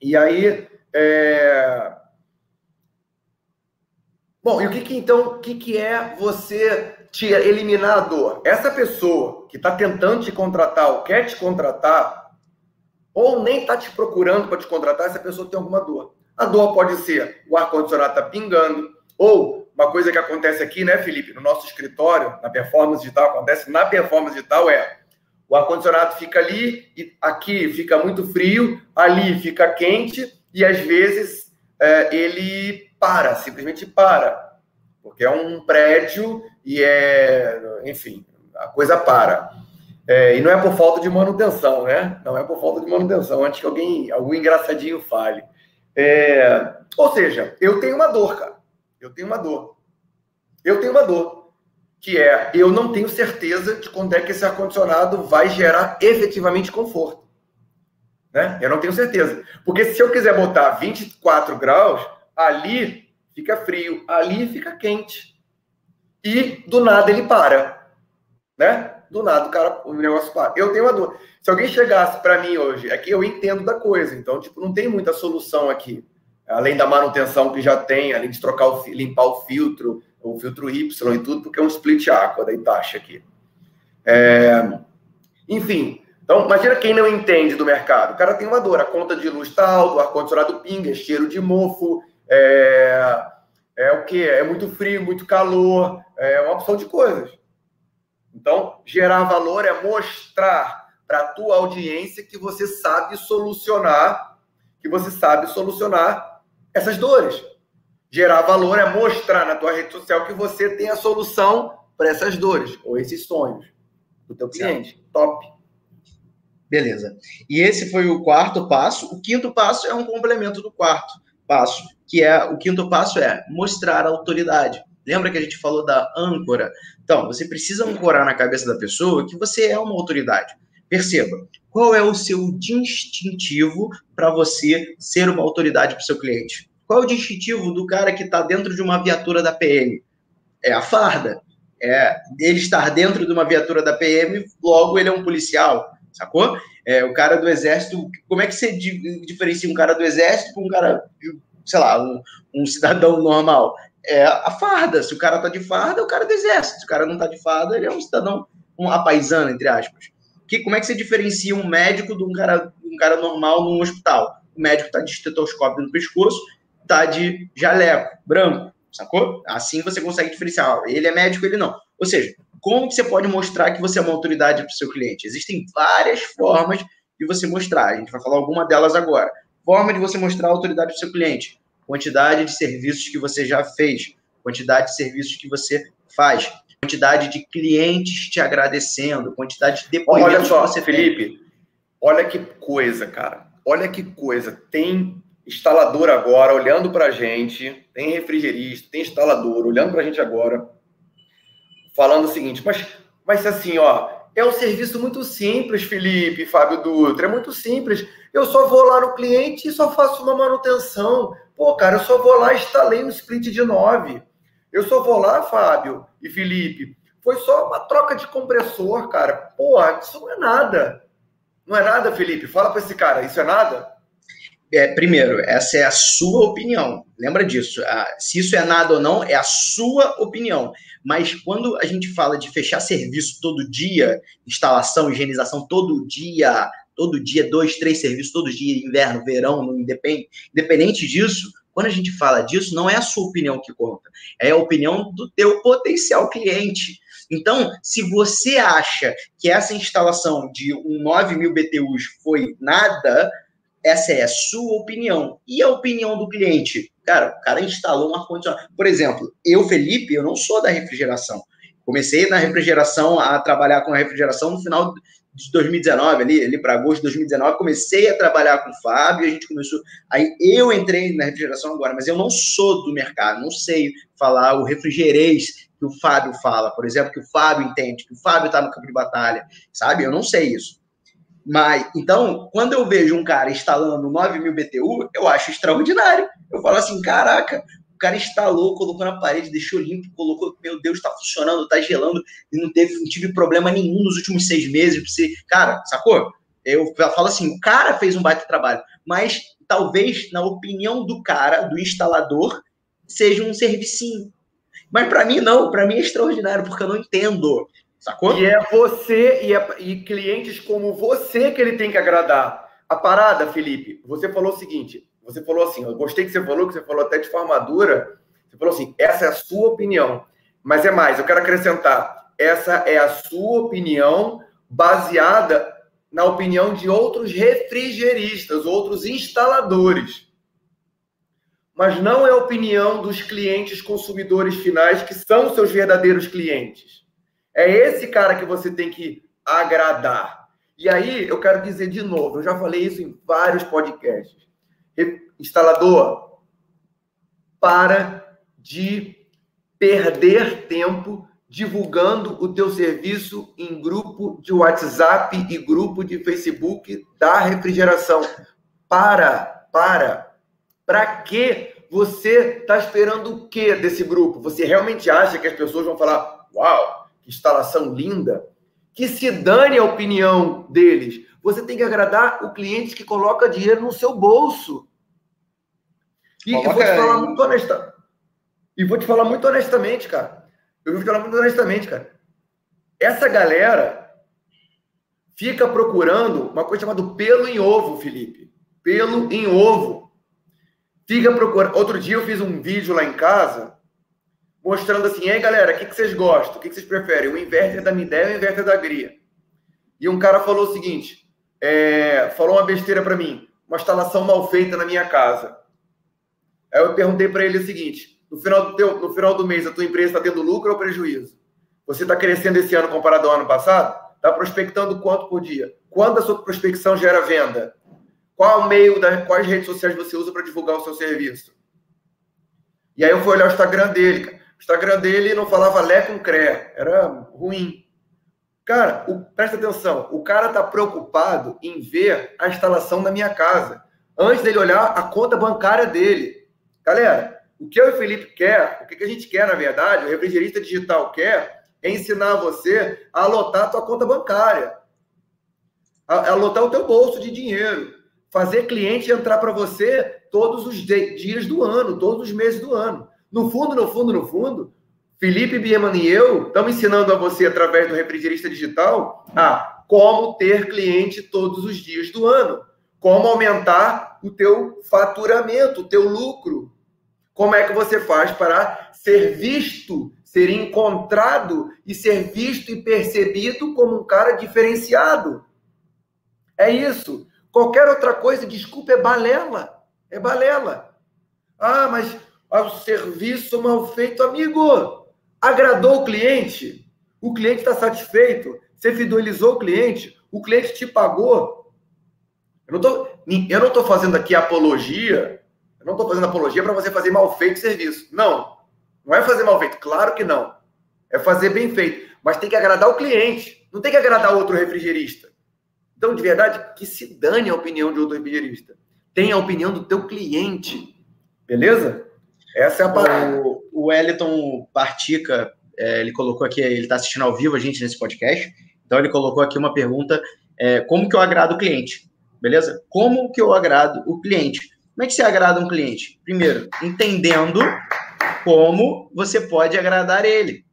E aí, é, Bom, e o que, que então, o que, que é você te eliminar a dor? Essa pessoa que está tentando te contratar ou quer te contratar, ou nem está te procurando para te contratar, essa pessoa tem alguma dor. A dor pode ser o ar-condicionado está pingando, ou uma coisa que acontece aqui, né, Felipe, no nosso escritório, na performance digital, acontece na performance digital é o ar-condicionado fica ali, e aqui fica muito frio, ali fica quente, e às vezes é, ele para, simplesmente para. Porque é um prédio e é, enfim, a coisa para. É, e não é por falta de manutenção, né? Não é por falta de manutenção, antes que alguém, algum engraçadinho fale. É, ou seja, eu tenho uma dor, cara. Eu tenho uma dor. Eu tenho uma dor que é eu não tenho certeza de quando é que esse ar-condicionado vai gerar efetivamente conforto. Né? Eu não tenho certeza. Porque se eu quiser botar 24 graus, ali fica frio, ali fica quente. E do nada ele para. Né? Do nada o cara, o negócio para. Eu tenho uma dor. Se alguém chegasse para mim hoje, é que eu entendo da coisa, então tipo, não tem muita solução aqui. Além da manutenção que já tem, além de trocar o, limpar o filtro, o filtro Y e tudo, porque é um split aqua da Itachi aqui. É... Enfim, então imagina quem não entende do mercado. O cara tem uma dor, a conta de luz tal, o ar-condicionado pinga, é cheiro de mofo, é... é o que? É muito frio, muito calor, é uma opção de coisas. Então, gerar valor é mostrar para a tua audiência que você sabe solucionar, que você sabe solucionar essas dores. Gerar valor é mostrar na tua rede social que você tem a solução para essas dores ou esses sonhos do teu cliente. Certo. Top. Beleza. E esse foi o quarto passo. O quinto passo é um complemento do quarto passo, que é o quinto passo é mostrar a autoridade. Lembra que a gente falou da âncora? Então, você precisa ancorar na cabeça da pessoa que você é uma autoridade. Perceba, qual é o seu distintivo para você ser uma autoridade para o seu cliente? Qual é o distintivo do cara que está dentro de uma viatura da PM? É a farda. É ele estar dentro de uma viatura da PM, logo ele é um policial, sacou? É, o cara do exército, como é que você diferencia um cara do exército com um cara, sei lá, um, um cidadão normal? É a farda. Se o cara tá de farda, é o cara do exército. Se o cara não tá de farda, ele é um cidadão, um apaisano, entre aspas. Que, como é que você diferencia um médico de um cara, um cara normal num hospital? O médico tá de estetoscópio no pescoço tá de jaleco branco, sacou? Assim você consegue diferenciar. Ele é médico, ele não. Ou seja, como que você pode mostrar que você é uma autoridade para o seu cliente? Existem várias formas de você mostrar. A gente vai falar alguma delas agora. Forma de você mostrar autoridade para o seu cliente. Quantidade de serviços que você já fez. Quantidade de serviços que você faz. Quantidade de clientes te agradecendo. Quantidade de depoimentos olha só, que você Felipe, tem. olha que coisa, cara. Olha que coisa. Tem instalador agora olhando para a gente, tem refrigerista, tem instalador olhando para a gente agora, falando o seguinte, mas, mas assim, ó, é um serviço muito simples, Felipe, Fábio Dutra, é muito simples. Eu só vou lá no cliente e só faço uma manutenção. Pô, cara, eu só vou lá e instalei um split de 9. Eu só vou lá, Fábio e Felipe. Foi só uma troca de compressor, cara. Pô, isso não é nada. Não é nada, Felipe? Fala para esse cara, isso é nada? É, primeiro, essa é a sua opinião. Lembra disso. Ah, se isso é nada ou não, é a sua opinião. Mas quando a gente fala de fechar serviço todo dia, instalação, higienização todo dia, todo dia, dois, três serviços todo dia, inverno, verão, não independe, independente disso, quando a gente fala disso, não é a sua opinião que conta, é a opinião do teu potencial cliente. Então, se você acha que essa instalação de um 9 mil BTUs foi nada, essa é a sua opinião. E a opinião do cliente? Cara, o cara instalou um ar-condicionado. Por exemplo, eu, Felipe, eu não sou da refrigeração. Comecei na refrigeração, a trabalhar com a refrigeração no final de 2019, ali, ali para agosto de 2019, comecei a trabalhar com o Fábio, a gente começou. Aí eu entrei na refrigeração agora, mas eu não sou do mercado, não sei falar o refrigerês que o Fábio fala, por exemplo, que o Fábio entende, que o Fábio está no campo de batalha, sabe? Eu não sei isso. Mas, então, quando eu vejo um cara instalando 9 mil BTU, eu acho extraordinário. Eu falo assim, caraca, o cara instalou, colocou na parede, deixou limpo, colocou, meu Deus, está funcionando, está gelando, e não teve, não tive problema nenhum nos últimos seis meses. Você, cara, sacou? Eu falo assim, o cara fez um baita trabalho, mas talvez, na opinião do cara, do instalador, seja um servicinho. Mas para mim não, para mim é extraordinário, porque eu não entendo Sacou? E é você e, é, e clientes como você que ele tem que agradar. A parada, Felipe, você falou o seguinte: você falou assim, eu gostei que você falou, que você falou até de formadura, você falou assim, essa é a sua opinião. Mas é mais, eu quero acrescentar, essa é a sua opinião baseada na opinião de outros refrigeristas, outros instaladores. Mas não é a opinião dos clientes consumidores finais, que são seus verdadeiros clientes. É esse cara que você tem que agradar. E aí, eu quero dizer de novo, eu já falei isso em vários podcasts. Instalador, para de perder tempo divulgando o teu serviço em grupo de WhatsApp e grupo de Facebook da refrigeração. Para, para. Para que você está esperando o que desse grupo? Você realmente acha que as pessoas vão falar: "Uau, instalação linda"? Que se dane a opinião deles. Você tem que agradar o cliente que coloca dinheiro no seu bolso. E eu vou te falar muito honesta. E vou te falar muito honestamente, cara eu vou te falar muito honestamente, cara. Essa galera fica procurando uma coisa chamada pelo em ovo, Felipe. Pelo em ovo. Fica procurando. Outro dia eu fiz um vídeo lá em casa mostrando assim: ei galera, o que, que vocês gostam? O que, que vocês preferem? O inverter da Midea ou o inverter da Gria? E um cara falou o seguinte: é, falou uma besteira para mim, uma instalação mal feita na minha casa. Aí eu perguntei para ele o seguinte: no final do, teu, no final do mês, a tua empresa está tendo lucro ou prejuízo? Você está crescendo esse ano comparado ao ano passado? Está prospectando quanto por dia? Quando a sua prospecção gera venda? Qual meio, da, quais redes sociais você usa para divulgar o seu serviço? E aí eu fui olhar o Instagram dele. O Instagram dele não falava Lé com Cré. Era ruim. Cara, o, presta atenção. O cara está preocupado em ver a instalação da minha casa. Antes dele olhar a conta bancária dele. Galera, o que eu e o Felipe quer, o que a gente quer, na verdade, o refrigerista digital quer, é ensinar você a lotar a tua conta bancária, a, a lotar o teu bolso de dinheiro, fazer cliente entrar para você todos os dias do ano, todos os meses do ano. No fundo, no fundo, no fundo, Felipe Bieman e eu estamos ensinando a você, através do refrigerista digital, a como ter cliente todos os dias do ano, como aumentar o teu faturamento, o teu lucro, como é que você faz para ser visto, ser encontrado e ser visto e percebido como um cara diferenciado? É isso. Qualquer outra coisa, desculpa, é balela. É balela. Ah, mas o serviço mal feito, amigo. Agradou o cliente? O cliente está satisfeito? Você fidelizou o cliente? O cliente te pagou? Eu não estou fazendo aqui apologia eu não estou fazendo apologia para você fazer mal feito serviço. Não. Não é fazer mal feito. Claro que não. É fazer bem feito. Mas tem que agradar o cliente. Não tem que agradar outro refrigerista. Então, de verdade, que se dane a opinião de outro refrigerista. Tem a opinião do teu cliente. Beleza? Essa é a parada. O, Wellington Partica, é, ele colocou aqui, ele está assistindo ao vivo a gente nesse podcast. Então, ele colocou aqui uma pergunta: é, como que eu agrado o cliente? Beleza? Como que eu agrado o cliente? Como é que você agrada um cliente? Primeiro, entendendo como você pode agradar ele.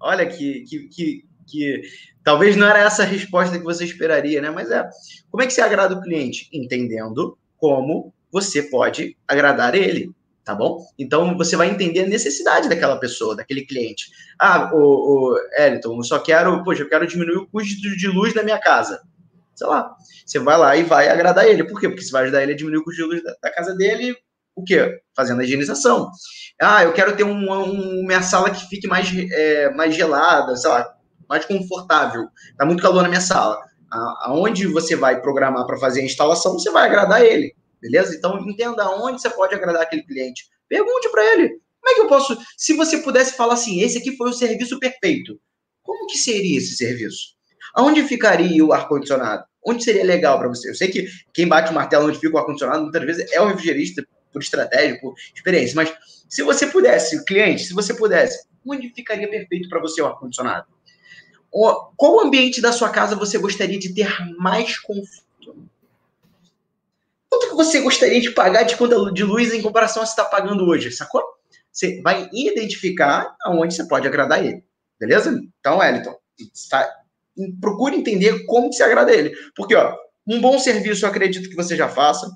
Olha que, que, que, que talvez não era essa a resposta que você esperaria, né? Mas é, como é que você agrada o cliente? Entendendo como você pode agradar ele, tá bom? Então você vai entender a necessidade daquela pessoa, daquele cliente. Ah, o, o Eliton, eu só quero, poxa, eu quero diminuir o custo de luz da minha casa sei lá, você vai lá e vai agradar ele. Por quê? Porque você vai ajudar ele a diminuir o custo de luz da, da casa dele, o quê? Fazendo a higienização. Ah, eu quero ter um, um, minha sala que fique mais, é, mais gelada, sei lá, mais confortável. Tá muito calor na minha sala. Aonde você vai programar para fazer a instalação, você vai agradar ele, beleza? Então entenda aonde você pode agradar aquele cliente. Pergunte para ele. Como é que eu posso, se você pudesse falar assim, esse aqui foi o serviço perfeito, como que seria esse serviço? Aonde ficaria o ar-condicionado? Onde seria legal para você? Eu sei que quem bate o martelo onde fica o ar-condicionado muitas vezes é o refrigerista, por estratégia, por experiência, mas se você pudesse, cliente, se você pudesse, onde ficaria perfeito para você o ar-condicionado? Qual ambiente da sua casa você gostaria de ter mais conforto? Você gostaria de pagar de conta de luz em comparação a você está pagando hoje, sacou? Você vai identificar aonde você pode agradar ele, beleza? Então, Wellington, está procure entender como que se agrada ele. Porque, ó, um bom serviço eu acredito que você já faça.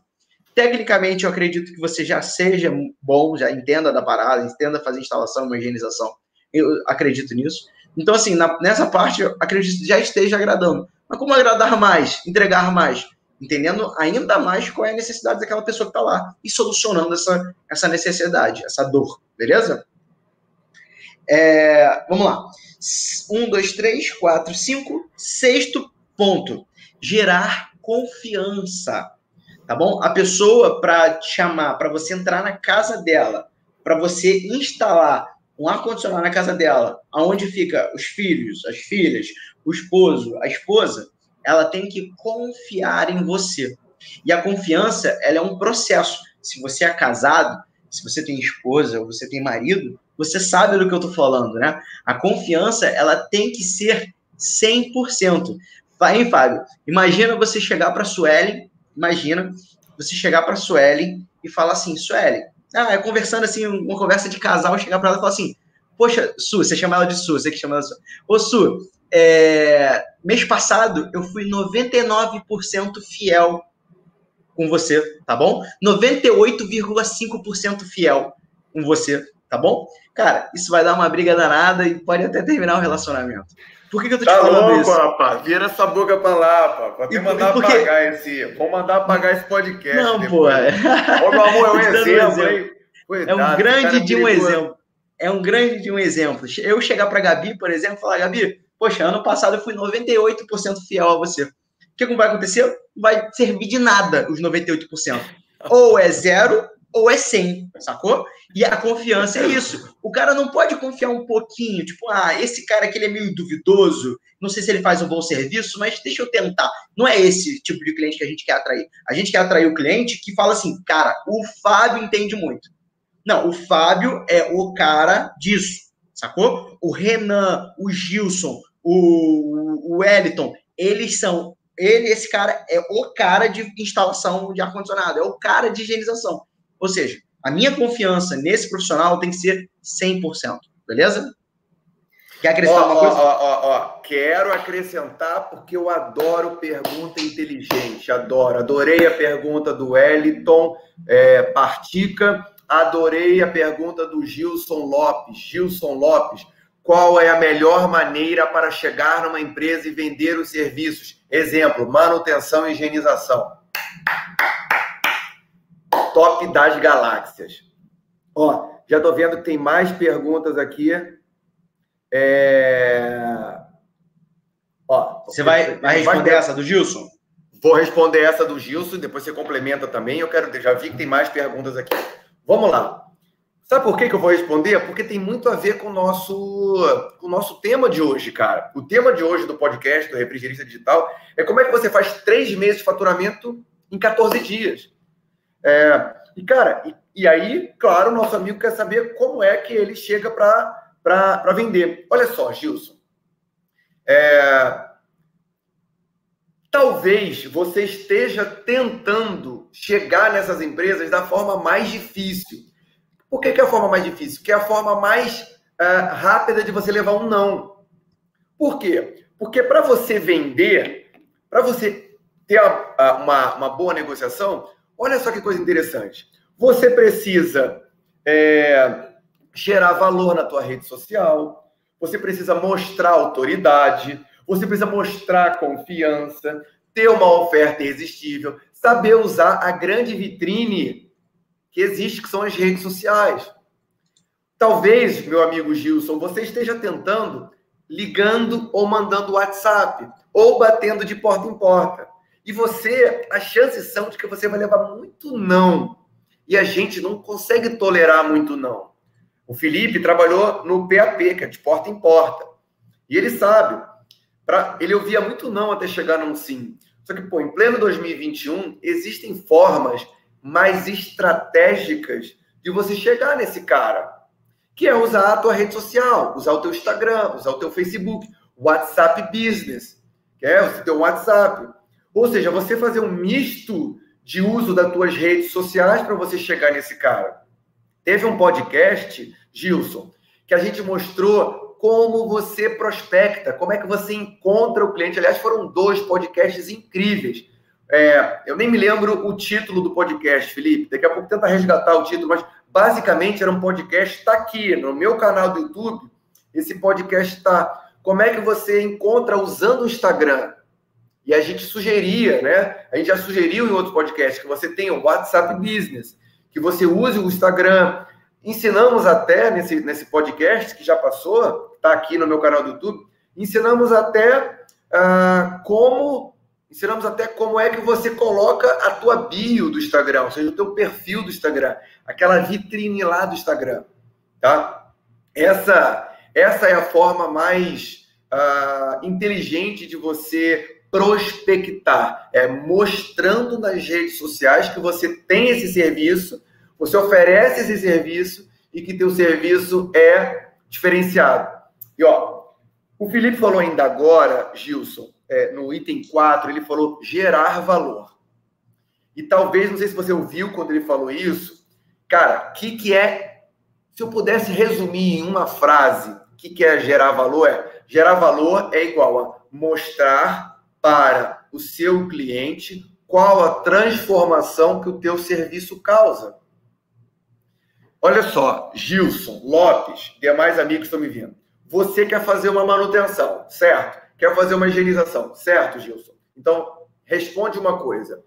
Tecnicamente, eu acredito que você já seja bom, já entenda da parada, entenda fazer instalação, uma higienização. Eu acredito nisso. Então, assim, na, nessa parte, eu acredito que já esteja agradando. Mas como agradar mais, entregar mais? Entendendo ainda mais qual é a necessidade daquela pessoa que está lá e solucionando essa, essa necessidade, essa dor, beleza? É, vamos lá. Um, dois, três, quatro, cinco. Sexto ponto: gerar confiança tá bom? A pessoa para te chamar, para você entrar na casa dela, para você instalar um ar condicionado na casa dela, aonde fica os filhos, as filhas, o esposo, a esposa, ela tem que confiar em você. E a confiança, ela é um processo. Se você é casado, se você tem esposa ou você tem marido, você sabe do que eu tô falando, né? A confiança, ela tem que ser 100%. Vai, hein, Fábio? Imagina você chegar para Suelen imagina você chegar para Suelen e falar assim, Suelen, ah, é conversando assim, uma conversa de casal, chegar para ela e falar assim, poxa, Su, você chama ela de Su, você que chama ela de Su. Ô, Su, é, mês passado eu fui 99% fiel com você, tá bom? 98,5% fiel com você, tá bom? Cara, isso vai dar uma briga danada e pode até terminar o relacionamento. Por que, que eu tô te tá falando louco, isso? rapaz. Vira essa boca pra lá, pá. Pode mandar porque... apagar esse. Vou mandar apagar esse podcast. Não, pô. É... Ô, meu amor, é um exemplo, hein? é um grande de um exemplo. É um grande de um exemplo. Eu chegar pra Gabi, por exemplo, e falar, Gabi, poxa, ano passado eu fui 98% fiel a você. O que, que vai acontecer? Não vai servir de nada os 98%. Ou é zero, ou é 100, sacou? E a confiança é isso. O cara não pode confiar um pouquinho, tipo, ah, esse cara aqui ele é meio duvidoso, não sei se ele faz um bom serviço, mas deixa eu tentar. Não é esse tipo de cliente que a gente quer atrair. A gente quer atrair o cliente que fala assim, cara, o Fábio entende muito. Não, o Fábio é o cara disso, sacou? O Renan, o Gilson, o, o Wellington, eles são ele, esse cara, é o cara de instalação de ar-condicionado, é o cara de higienização. Ou seja, a minha confiança nesse profissional tem que ser 100%, beleza? Quer acrescentar uma coisa? Ó, ó, ó, quero acrescentar porque eu adoro pergunta inteligente, adoro. Adorei a pergunta do Wellington é, Partica, adorei a pergunta do Gilson Lopes. Gilson Lopes, qual é a melhor maneira para chegar numa empresa e vender os serviços? Exemplo, manutenção e higienização top das galáxias. Ó, já estou vendo que tem mais perguntas aqui. É... Ó, você vai, vai responder vai... essa do Gilson? Vou responder essa do Gilson, depois você complementa também. Eu quero, já vi que tem mais perguntas aqui. Vamos lá. Sabe por que, que eu vou responder? Porque tem muito a ver com o nosso, com o nosso tema de hoje, cara. O tema de hoje do podcast, do Refrigerista Digital, é como é que você faz três meses de faturamento em 14 dias. É, e, cara, e, e, aí, claro, o nosso amigo quer saber como é que ele chega para vender. Olha só, Gilson. É, talvez você esteja tentando chegar nessas empresas da forma mais difícil. Por que, que é a forma mais difícil? Porque é a forma mais uh, rápida de você levar um não. Por quê? Porque para você vender, para você ter uma, uma boa negociação, Olha só que coisa interessante. Você precisa é, gerar valor na tua rede social, você precisa mostrar autoridade, você precisa mostrar confiança, ter uma oferta irresistível, saber usar a grande vitrine que existe, que são as redes sociais. Talvez, meu amigo Gilson, você esteja tentando ligando ou mandando WhatsApp, ou batendo de porta em porta. E você, as chances são de que você vai levar muito não. E a gente não consegue tolerar muito não. O Felipe trabalhou no PAP, que é de porta em porta. E ele sabe, pra, ele ouvia muito não até chegar num sim. Só que, pô, em pleno 2021, existem formas mais estratégicas de você chegar nesse cara. Que é usar a tua rede social, usar o teu Instagram, usar o teu Facebook, WhatsApp Business, que é ter um WhatsApp. Ou seja, você fazer um misto de uso das tuas redes sociais para você chegar nesse cara. Teve um podcast, Gilson, que a gente mostrou como você prospecta, como é que você encontra o cliente. Aliás, foram dois podcasts incríveis. É, eu nem me lembro o título do podcast, Felipe. Daqui a pouco tenta resgatar o título, mas basicamente era um podcast. Está aqui no meu canal do YouTube. Esse podcast está. Como é que você encontra usando o Instagram? E a gente sugeria, né? A gente já sugeriu em outros podcasts que você tenha o WhatsApp Business, que você use o Instagram. Ensinamos até nesse, nesse podcast que já passou, está aqui no meu canal do YouTube, ensinamos até uh, como ensinamos até como é que você coloca a tua bio do Instagram, ou seja, o teu perfil do Instagram, aquela vitrine lá do Instagram, tá? Essa essa é a forma mais uh, inteligente de você prospectar, é mostrando nas redes sociais que você tem esse serviço, você oferece esse serviço e que teu serviço é diferenciado. E ó, o Felipe falou ainda agora, Gilson, é, no item 4, ele falou gerar valor. E talvez, não sei se você ouviu quando ele falou isso, cara, o que, que é, se eu pudesse resumir em uma frase, o que, que é gerar valor? É, gerar valor é igual a mostrar para o seu cliente qual a transformação que o teu serviço causa. Olha só, Gilson, Lopes, demais amigos estão me vindo. Você quer fazer uma manutenção, certo? Quer fazer uma higienização, certo, Gilson? Então, responde uma coisa.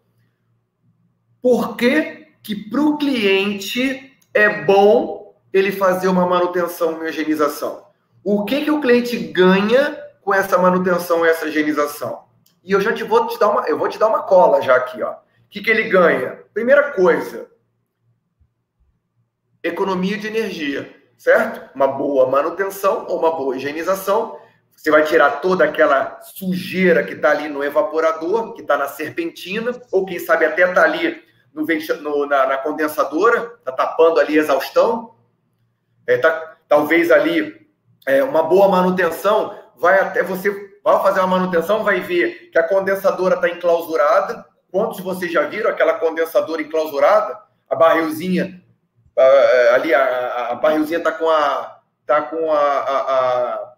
Por que que para o cliente é bom ele fazer uma manutenção e higienização? O que que o cliente ganha com essa manutenção e essa higienização? E eu já te vou te dar uma, eu vou te dar uma cola já aqui, ó. O que, que ele ganha? Primeira coisa, economia de energia, certo? Uma boa manutenção ou uma boa higienização. Você vai tirar toda aquela sujeira que está ali no evaporador, que está na serpentina, ou quem sabe até está ali no, no na, na, condensadora, está tapando ali a exaustão. É, tá, talvez ali é, uma boa manutenção vai até você vai fazer uma manutenção, vai ver que a condensadora está enclausurada. Quantos vocês já viram aquela condensadora enclausurada? A barrilzinha ali, a, a barrilzinha está com a tá com a, a,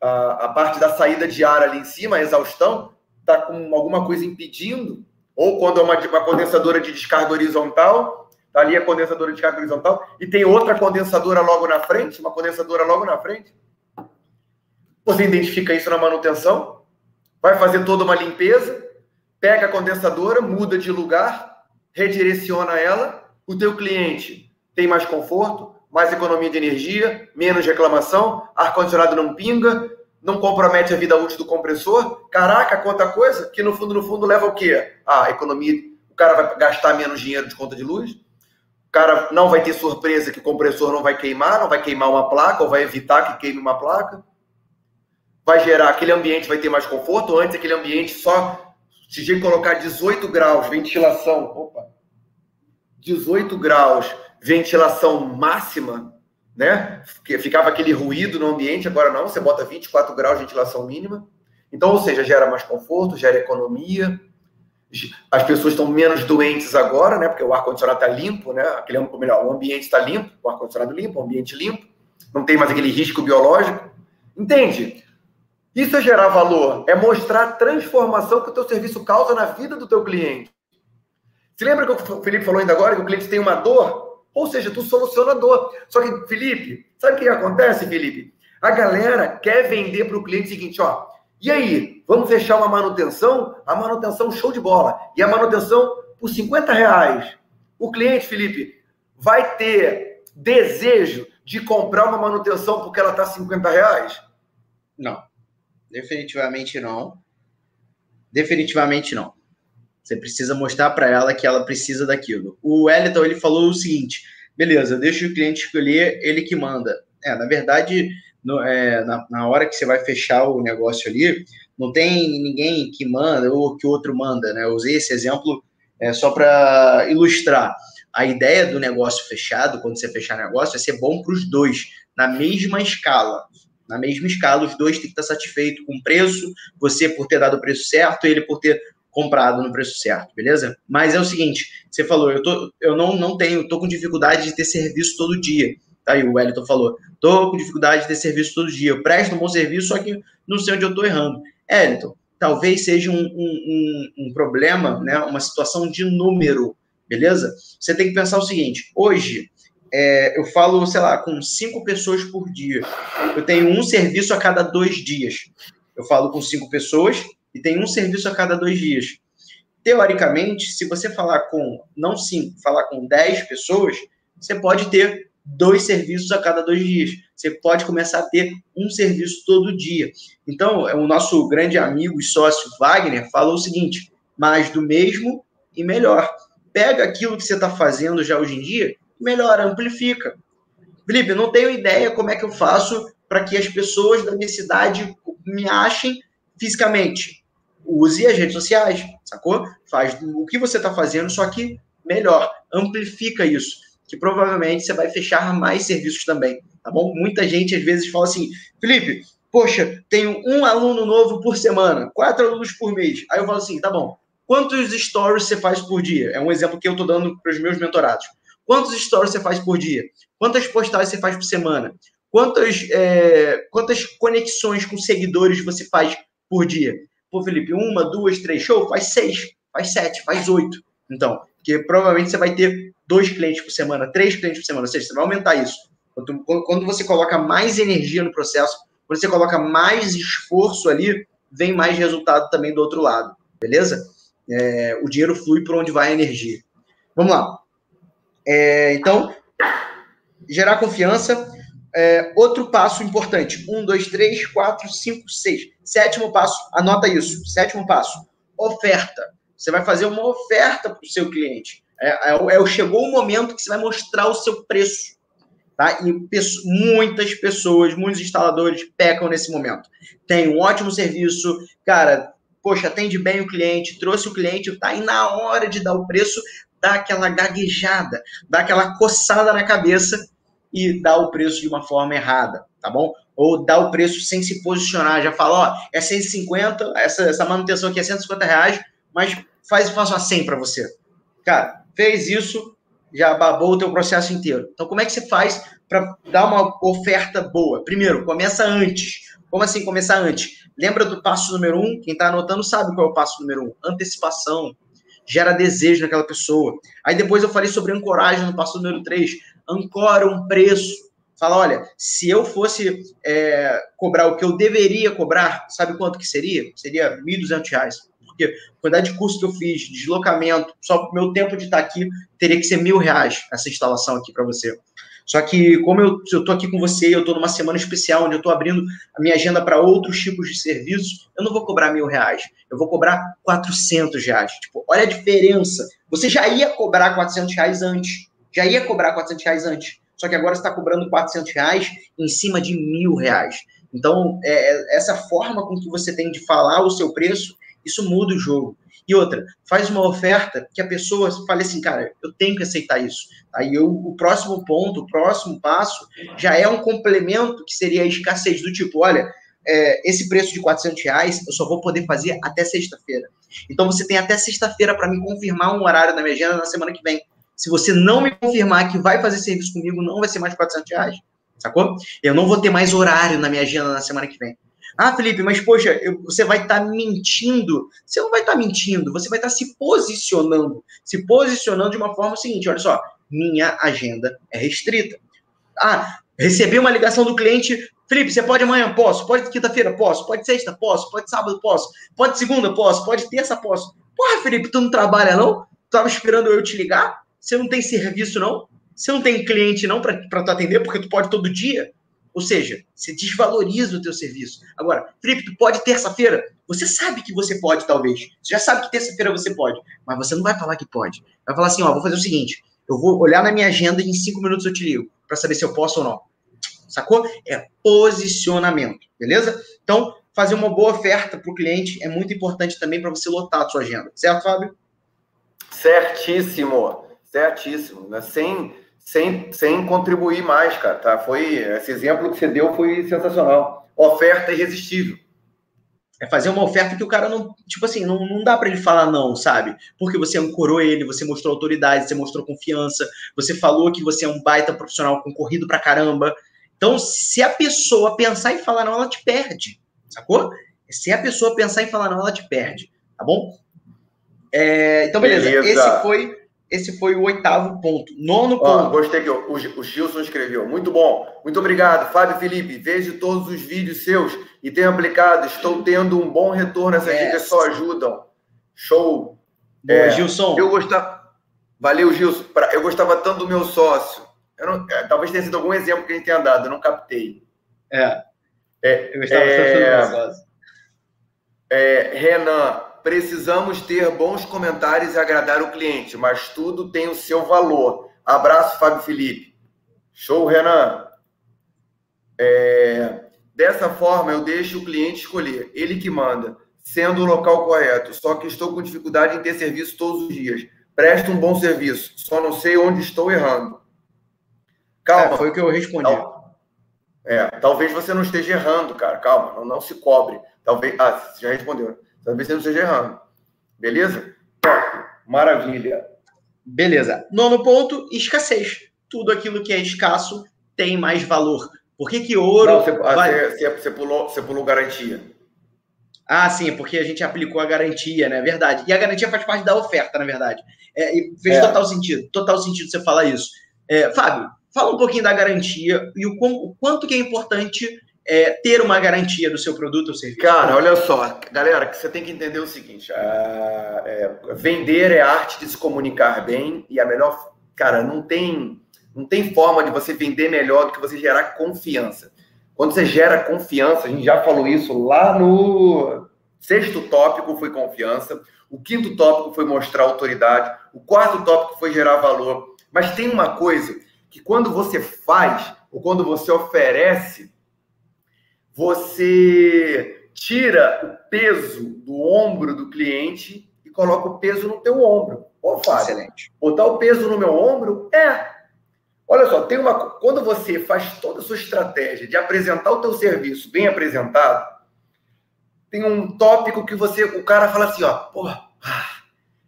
a, a, parte da saída de ar ali em cima, a exaustão, está com alguma coisa impedindo, ou quando é uma, uma condensadora de descarga horizontal, tá ali a condensadora de descarga horizontal, e tem outra condensadora logo na frente, uma condensadora logo na frente. Você identifica isso na manutenção, vai fazer toda uma limpeza, pega a condensadora, muda de lugar, redireciona ela, o teu cliente tem mais conforto, mais economia de energia, menos reclamação, ar-condicionado não pinga, não compromete a vida útil do compressor. Caraca, quanta coisa que no fundo, no fundo, leva o quê? Ah, economia. O cara vai gastar menos dinheiro de conta de luz. O cara não vai ter surpresa que o compressor não vai queimar, não vai queimar uma placa, ou vai evitar que queime uma placa vai gerar, aquele ambiente vai ter mais conforto, antes aquele ambiente só, se a colocar 18 graus, ventilação, opa, 18 graus, ventilação máxima, né? Ficava aquele ruído no ambiente, agora não, você bota 24 graus de ventilação mínima. Então, ou seja, gera mais conforto, gera economia. As pessoas estão menos doentes agora, né? Porque o ar-condicionado está limpo, né? Aquele, melhor, o ambiente está limpo, o ar-condicionado limpo, o ambiente limpo. Não tem mais aquele risco biológico. Entende? Isso é gerar valor, é mostrar a transformação que o teu serviço causa na vida do teu cliente. Se lembra que o Felipe falou ainda agora que o cliente tem uma dor? Ou seja, tu soluciona a dor. Só que, Felipe, sabe o que acontece, Felipe? A galera quer vender para o cliente o seguinte, ó, e aí, vamos fechar uma manutenção? A manutenção show de bola. E a manutenção por 50 reais. O cliente, Felipe, vai ter desejo de comprar uma manutenção porque ela está 50 reais? Não. Definitivamente não. Definitivamente não. Você precisa mostrar para ela que ela precisa daquilo. O Wellington ele falou o seguinte: beleza, deixa o cliente escolher, ele que manda. É, na verdade, no, é, na, na, hora que você vai fechar o negócio ali, não tem ninguém que manda ou que outro manda, né? Eu usei esse exemplo é, só para ilustrar. A ideia do negócio fechado, quando você fechar negócio, é ser bom para os dois, na mesma escala na mesma escala, os dois têm que estar satisfeitos com o preço, você por ter dado o preço certo, ele por ter comprado no preço certo, beleza? Mas é o seguinte, você falou, eu, tô, eu não, não tenho, tô com dificuldade de ter serviço todo dia. Tá aí, o Wellington falou, tô com dificuldade de ter serviço todo dia. Eu presto um bom serviço, só que não sei onde eu tô errando. Wellington, talvez seja um, um, um, problema, né, uma situação de número, beleza? Você tem que pensar o seguinte: hoje é, eu falo, sei lá, com cinco pessoas por dia. Eu tenho um serviço a cada dois dias. Eu falo com cinco pessoas e tenho um serviço a cada dois dias. Teoricamente, se você falar com, não cinco, falar com dez pessoas, você pode ter dois serviços a cada dois dias. Você pode começar a ter um serviço todo dia. Então, o nosso grande amigo e sócio Wagner falou o seguinte: mais do mesmo e melhor. Pega aquilo que você está fazendo já hoje em dia melhora, amplifica. Felipe, não tenho ideia como é que eu faço para que as pessoas da minha cidade me achem fisicamente. Use as redes sociais, sacou? Faz o que você está fazendo, só que melhor. Amplifica isso que provavelmente você vai fechar mais serviços também, tá bom? Muita gente às vezes fala assim, Felipe, poxa, tenho um aluno novo por semana, quatro alunos por mês. Aí eu falo assim, tá bom, quantos stories você faz por dia? É um exemplo que eu estou dando para os meus mentorados. Quantos stories você faz por dia? Quantas postagens você faz por semana? Quantas, é, quantas conexões com seguidores você faz por dia? Pô, Felipe, uma, duas, três, show, faz seis, faz sete, faz oito. Então, porque provavelmente você vai ter dois clientes por semana, três clientes por semana, ou seja, você vai aumentar isso. Quando você coloca mais energia no processo, quando você coloca mais esforço ali, vem mais resultado também do outro lado, beleza? É, o dinheiro flui por onde vai a energia. Vamos lá. É, então, gerar confiança. É, outro passo importante. Um, dois, três, quatro, cinco, seis. Sétimo passo, anota isso. Sétimo passo. Oferta. Você vai fazer uma oferta para o seu cliente. É, é, é, chegou o momento que você vai mostrar o seu preço. Tá? E muitas pessoas, muitos instaladores pecam nesse momento. Tem um ótimo serviço, cara, poxa, atende bem o cliente, trouxe o cliente, tá aí na hora de dar o preço, dá aquela gaguejada, dá aquela coçada na cabeça e dá o preço de uma forma errada, tá bom? Ou dá o preço sem se posicionar, já fala, ó, é 150, essa, essa manutenção aqui é 150 reais, mas faz, faz uma 100 para você. Cara, fez isso, já babou o teu processo inteiro. Então, como é que você faz para dar uma oferta boa? Primeiro, começa antes. Como assim começar antes? Lembra do passo número um? Quem está anotando sabe qual é o passo número um. Antecipação. Gera desejo naquela pessoa. Aí depois eu falei sobre ancoragem no passo número três. Ancora um preço. Fala, olha, se eu fosse é, cobrar o que eu deveria cobrar, sabe quanto que seria? Seria R$ 1.200 porque a quantidade de curso que eu fiz, deslocamento, só o meu tempo de estar aqui teria que ser mil reais essa instalação aqui para você. Só que, como eu estou aqui com você, eu estou numa semana especial, onde eu estou abrindo a minha agenda para outros tipos de serviços, eu não vou cobrar mil reais, eu vou cobrar 400 reais. Tipo, olha a diferença. Você já ia cobrar 400 reais antes, já ia cobrar 400 reais antes, só que agora está cobrando 400 reais em cima de mil reais. Então, é, é, essa forma com que você tem de falar o seu preço isso muda o jogo. E outra, faz uma oferta que a pessoa fale assim, cara, eu tenho que aceitar isso. Aí eu, o próximo ponto, o próximo passo, já é um complemento que seria a escassez do tipo, olha, é, esse preço de 400 reais eu só vou poder fazer até sexta-feira. Então você tem até sexta-feira para me confirmar um horário na minha agenda na semana que vem. Se você não me confirmar que vai fazer serviço comigo, não vai ser mais 400 reais. Sacou? Eu não vou ter mais horário na minha agenda na semana que vem. Ah, Felipe, mas poxa, eu, você vai estar tá mentindo. Você não vai estar tá mentindo, você vai estar tá se posicionando. Se posicionando de uma forma seguinte: olha só, minha agenda é restrita. Ah, recebi uma ligação do cliente. Felipe, você pode amanhã? Posso. Pode quinta-feira? Posso. Pode sexta? Posso. Pode sábado? Posso. Pode segunda? Posso. Pode terça? Posso. Porra, Felipe, tu não trabalha não? Tu tava esperando eu te ligar? Você não tem serviço não? Você não tem cliente não para tu atender porque tu pode todo dia? Ou seja, você desvaloriza o teu serviço. Agora, Felipe, tu pode terça-feira? Você sabe que você pode, talvez. Você já sabe que terça-feira você pode, mas você não vai falar que pode. Vai falar assim, ó, vou fazer o seguinte, eu vou olhar na minha agenda e em cinco minutos eu te ligo para saber se eu posso ou não. Sacou? É posicionamento, beleza? Então, fazer uma boa oferta para o cliente é muito importante também para você lotar a sua agenda. Certo, Fábio? Certíssimo, certíssimo. Né? Sem sem, sem contribuir mais, cara. Tá? Foi, esse exemplo que você deu foi sensacional. Oferta irresistível. É fazer uma oferta que o cara não. Tipo assim, não, não dá para ele falar não, sabe? Porque você ancorou ele, você mostrou autoridade, você mostrou confiança, você falou que você é um baita profissional concorrido pra caramba. Então, se a pessoa pensar e falar não, ela te perde, sacou? Se a pessoa pensar em falar não, ela te perde, tá bom? É, então, beleza. beleza. Esse foi esse foi o oitavo ponto. Nono ponto. gostei que o, o Gilson escreveu. Muito bom. Muito obrigado, Fábio Felipe. Vejo todos os vídeos seus e tenho aplicado. Estou tendo um bom retorno. Essas yes. dicas só ajudam. Show. É, Gilson. Eu gostava. Valeu, Gilson. Eu gostava tanto do meu sócio. Não... É, talvez tenha sido algum exemplo que a gente tenha dado, eu não captei. É. é eu gostava é... tanto do meu sócio. É, Renan, precisamos ter bons comentários e agradar o cliente, mas tudo tem o seu valor. Abraço, Fábio Felipe. Show, Renan. É... Dessa forma, eu deixo o cliente escolher, ele que manda, sendo o local correto. Só que estou com dificuldade em ter serviço todos os dias. Presto um bom serviço, só não sei onde estou errando. Calma. É, foi o que eu respondi. É, talvez você não esteja errando, cara. Calma, não, não se cobre. Talvez. Ah, você já respondeu. Talvez você não esteja errando. Beleza? Maravilha. Beleza. Nono ponto, escassez. Tudo aquilo que é escasso tem mais valor. Por que, que ouro. Não, você, ah, vai... você, você, pulou, você pulou garantia. Ah, sim, porque a gente aplicou a garantia, né? Verdade. E a garantia faz parte da oferta, na verdade. É, fez é. total sentido. Total sentido você falar isso. É, Fábio, fala um pouquinho da garantia e o, o quanto que é importante é, ter uma garantia do seu produto ou serviço? Cara, olha só, galera, que você tem que entender o seguinte: é, vender é arte de se comunicar bem e a melhor, cara, não tem, não tem forma de você vender melhor do que você gerar confiança. Quando você gera confiança, a gente já falou isso lá no sexto tópico foi confiança, o quinto tópico foi mostrar autoridade, o quarto tópico foi gerar valor. Mas tem uma coisa que quando você faz ou quando você oferece você tira o peso do ombro do cliente e coloca o peso no teu ombro. Ô, Fábio, Excelente. botar o peso no meu ombro é. Olha só, tem uma. Quando você faz toda a sua estratégia de apresentar o teu serviço bem apresentado, tem um tópico que você, o cara fala assim, ó, porra, ah,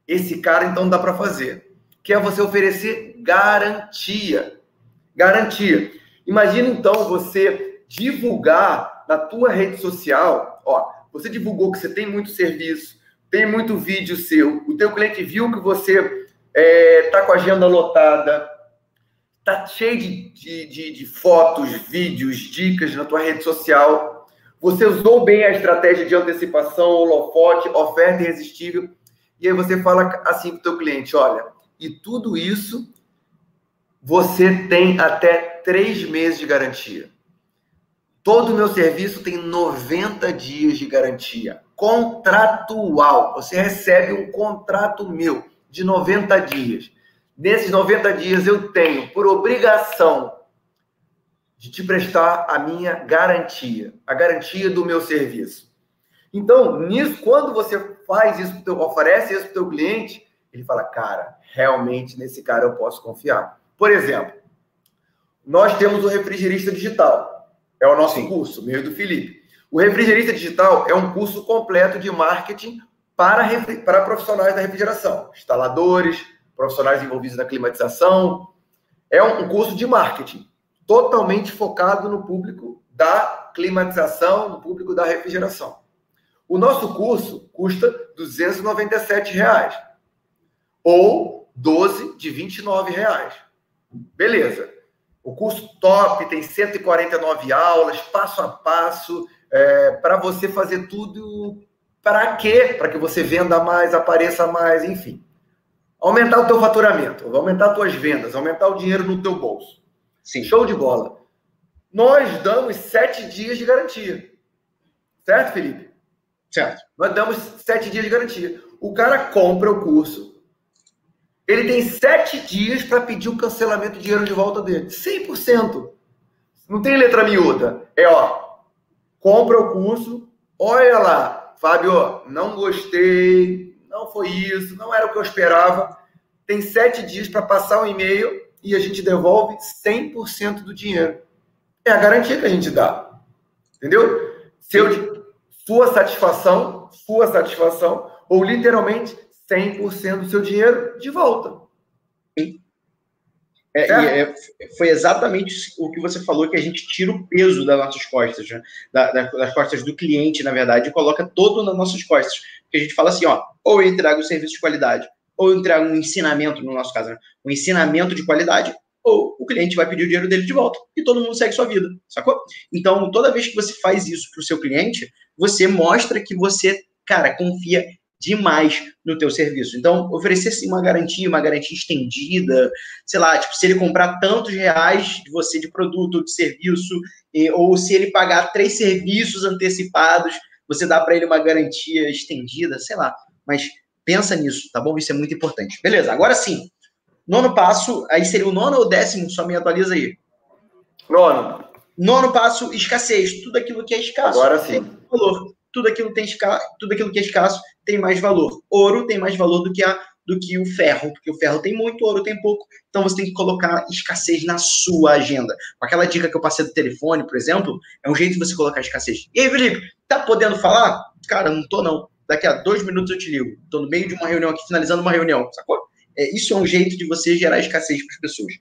esse cara então dá para fazer, que é você oferecer garantia. Garantia. Imagina então você divulgar na tua rede social, ó, você divulgou que você tem muito serviço, tem muito vídeo seu, o teu cliente viu que você é, tá com a agenda lotada, tá cheio de, de, de, de fotos, vídeos, dicas na tua rede social, você usou bem a estratégia de antecipação, holofote, oferta irresistível, e aí você fala assim para o teu cliente, olha, e tudo isso você tem até três meses de garantia. Todo o meu serviço tem 90 dias de garantia contratual. Você recebe um contrato meu de 90 dias. Nesses 90 dias eu tenho por obrigação de te prestar a minha garantia, a garantia do meu serviço. Então, nisso, quando você faz isso, teu, oferece isso para o teu cliente, ele fala, cara, realmente nesse cara eu posso confiar. Por exemplo, nós temos o refrigerista digital. É o nosso Sim. curso, meio do Felipe. O Refrigerista Digital é um curso completo de marketing para, para profissionais da refrigeração, instaladores, profissionais envolvidos na climatização. É um curso de marketing totalmente focado no público da climatização, no público da refrigeração. O nosso curso custa 297 reais, ou 12 de 29 reais. Beleza. O curso top tem 149 aulas, passo a passo, é, para você fazer tudo. Para quê? Para que você venda mais, apareça mais, enfim. Aumentar o teu faturamento, aumentar as tuas vendas, aumentar o dinheiro no teu bolso. Sim. Show de bola. Nós damos sete dias de garantia. Certo, Felipe? Certo. Nós damos sete dias de garantia. O cara compra o curso, ele tem sete dias para pedir o cancelamento de dinheiro de volta dele. 100%. Não tem letra miúda. É, ó, compra o curso, olha lá, Fábio, não gostei, não foi isso, não era o que eu esperava. Tem sete dias para passar um e-mail e a gente devolve 100% do dinheiro. É a garantia que a gente dá. Entendeu? Seu, sua satisfação, sua satisfação, ou literalmente 100% do seu dinheiro de volta. É, é, foi exatamente o que você falou, que a gente tira o peso das nossas costas, né? da, da, das costas do cliente, na verdade, e coloca todo nas nossas costas. Porque a gente fala assim, ó, ou eu entrego o serviço de qualidade, ou eu entrego um ensinamento, no nosso caso, né? um ensinamento de qualidade, ou o cliente vai pedir o dinheiro dele de volta e todo mundo segue sua vida, sacou? Então, toda vez que você faz isso para o seu cliente, você mostra que você, cara, confia demais no teu serviço. Então, oferecer sim uma garantia, uma garantia estendida, sei lá, tipo, se ele comprar tantos reais de você de produto ou de serviço, ou se ele pagar três serviços antecipados, você dá para ele uma garantia estendida, sei lá. Mas pensa nisso, tá bom? Isso é muito importante. Beleza, agora sim. Nono passo, aí seria o nono ou décimo? Só me atualiza aí. Nono. Nono passo, escassez. Tudo aquilo que é escasso. Agora sim. Valor. Tudo aquilo, tem esca... Tudo aquilo que é escasso tem mais valor. Ouro tem mais valor do que, a... do que o ferro, porque o ferro tem muito, ouro tem pouco. Então você tem que colocar escassez na sua agenda. Aquela dica que eu passei do telefone, por exemplo, é um jeito de você colocar escassez. E aí, Felipe, tá podendo falar? Cara, não tô não. Daqui a dois minutos eu te ligo. Tô no meio de uma reunião aqui, finalizando uma reunião, sacou? É, isso é um jeito de você gerar escassez para as pessoas.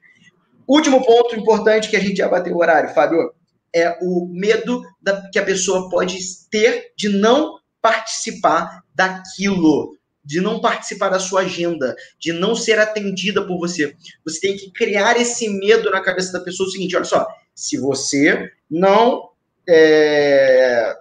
Último ponto importante que a gente já bateu o horário, Fábio, é o medo da, que a pessoa pode ter de não participar daquilo, de não participar da sua agenda, de não ser atendida por você. Você tem que criar esse medo na cabeça da pessoa. O seguinte, olha só, se você não é,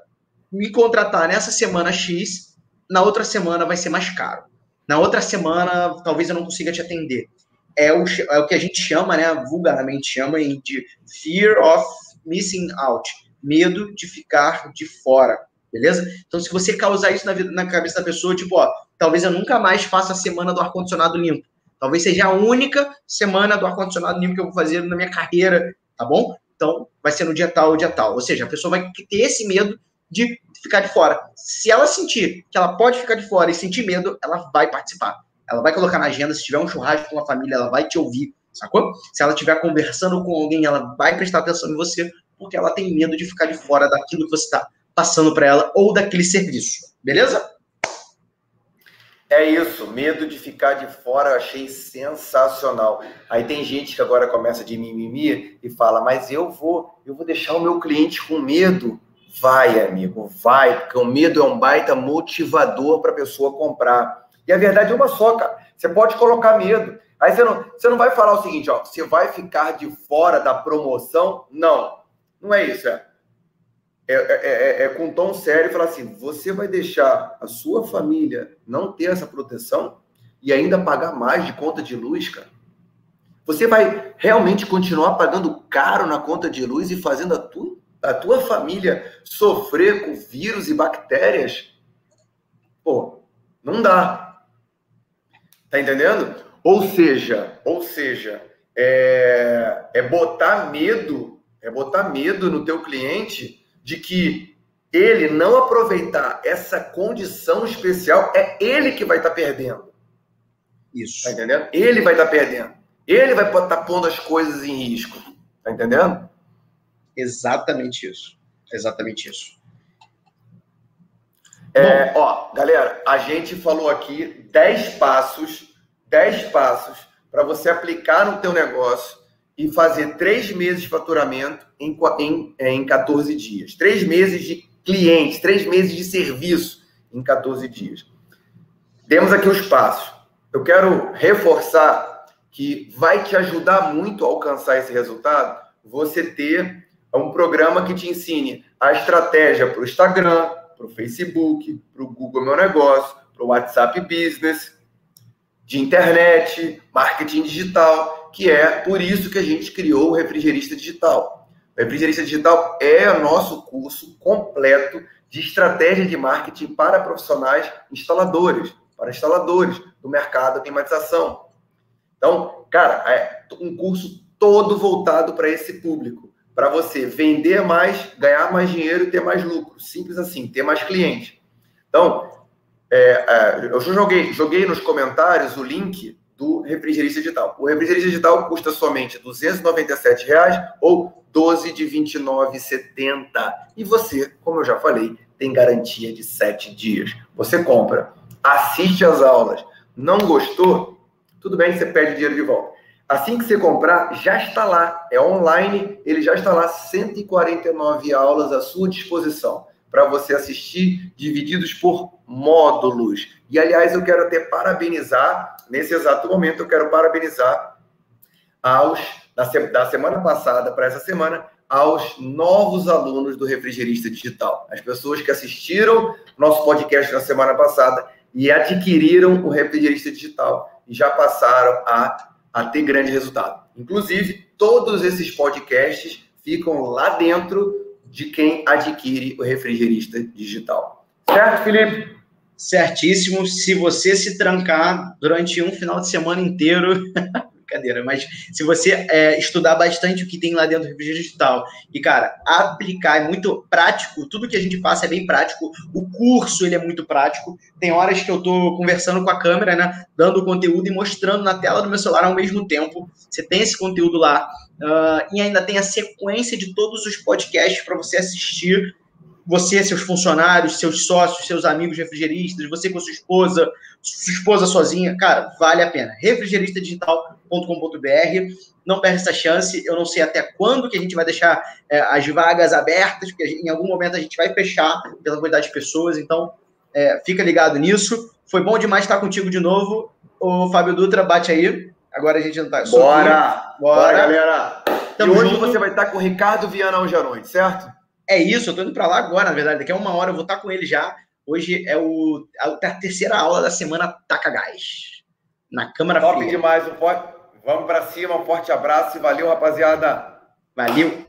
me contratar nessa semana X, na outra semana vai ser mais caro. Na outra semana, talvez eu não consiga te atender. É o, é o que a gente chama, né, vulgarmente chama de fear of missing out, medo de ficar de fora, beleza? Então, se você causar isso na, vida, na cabeça da pessoa, tipo, ó, talvez eu nunca mais faça a semana do ar-condicionado limpo. Talvez seja a única semana do ar-condicionado limpo que eu vou fazer na minha carreira, tá bom? Então, vai ser no dia tal ou dia tal. Ou seja, a pessoa vai ter esse medo de ficar de fora. Se ela sentir que ela pode ficar de fora e sentir medo, ela vai participar. Ela vai colocar na agenda, se tiver um churrasco com a família, ela vai te ouvir, sacou? Se ela estiver conversando com alguém, ela vai prestar atenção em você, porque ela tem medo de ficar de fora daquilo que você está passando para ela ou daquele serviço. Beleza? É isso, medo de ficar de fora, eu achei sensacional. Aí tem gente que agora começa de mimimi e fala, mas eu vou, eu vou deixar o meu cliente com medo. Vai, amigo, vai, porque o medo é um baita motivador para a pessoa comprar. E a verdade é uma só, cara. Você pode colocar medo. Aí você não, você não vai falar o seguinte, ó, você vai ficar de fora da promoção? Não, não é isso. É, é, é, é, é com tom sério falar assim, você vai deixar a sua família não ter essa proteção e ainda pagar mais de conta de luz, cara? Você vai realmente continuar pagando caro na conta de luz e fazendo a tua a tua família sofrer com vírus e bactérias, pô, não dá. Tá entendendo? Ou seja, ou seja, é, é botar medo, é botar medo no teu cliente de que ele não aproveitar essa condição especial, é ele que vai estar tá perdendo. Isso. Tá entendendo? Ele vai estar tá perdendo. Ele vai estar tá pondo as coisas em risco. Tá entendendo? Exatamente isso. Exatamente isso. É, ó, galera, a gente falou aqui 10 passos, 10 passos para você aplicar no teu negócio e fazer três meses de faturamento em, em, é, em 14 dias. Três meses de clientes, três meses de serviço em 14 dias. Temos aqui os passos. Eu quero reforçar que vai te ajudar muito a alcançar esse resultado você ter um programa que te ensine a estratégia para o Instagram, para o Facebook, para o Google Meu Negócio, para o WhatsApp Business, de internet, marketing digital, que é por isso que a gente criou o Refrigerista Digital. O Refrigerista Digital é o nosso curso completo de estratégia de marketing para profissionais instaladores, para instaladores do mercado de automatização. Então, cara, é um curso todo voltado para esse público para você vender mais, ganhar mais dinheiro e ter mais lucro. Simples assim, ter mais clientes. Então, é, é, eu joguei, joguei nos comentários o link do refrigerista digital. O refrigerista digital custa somente 297 reais ou 12 de 29,70. E você, como eu já falei, tem garantia de 7 dias. Você compra, assiste as aulas, não gostou? Tudo bem, você pede dinheiro de volta. Assim que você comprar, já está lá. É online, ele já está lá. 149 aulas à sua disposição para você assistir, divididos por módulos. E, aliás, eu quero até parabenizar, nesse exato momento, eu quero parabenizar aos, da, semana passada para essa semana, aos novos alunos do Refrigerista Digital. As pessoas que assistiram nosso podcast na semana passada e adquiriram o Refrigerista Digital e já passaram a, a ter grande resultado. Inclusive, todos esses podcasts ficam lá dentro de quem adquire o Refrigerista Digital. Certo, Felipe? Certíssimo. Se você se trancar durante um final de semana inteiro, brincadeira, mas se você é, estudar bastante o que tem lá dentro do refrigério digital e, cara, aplicar é muito prático, tudo que a gente passa é bem prático, o curso ele é muito prático. Tem horas que eu tô conversando com a câmera, né, dando o conteúdo e mostrando na tela do meu celular ao mesmo tempo. Você tem esse conteúdo lá uh, e ainda tem a sequência de todos os podcasts para você assistir você, seus funcionários, seus sócios, seus amigos refrigeristas, você com sua esposa, sua esposa sozinha, cara, vale a pena. refrigeristadigital.com.br, não perde essa chance. Eu não sei até quando que a gente vai deixar é, as vagas abertas, porque em algum momento a gente vai fechar pela quantidade de pessoas, então é, fica ligado nisso. Foi bom demais estar contigo de novo. O Fábio Dutra, bate aí. Agora a gente não tá. Bora! Bora, Bora galera! Tamo e hoje junto. você vai estar com o Ricardo Viana hoje à noite, certo? É isso, eu tô indo para lá agora, na verdade. Daqui a uma hora eu vou estar com ele já. Hoje é o, a, terceira aula da semana Taca Gás. Na Câmara Top Fria. demais. Um forte, vamos para cima, um forte abraço e valeu, rapaziada. Valeu.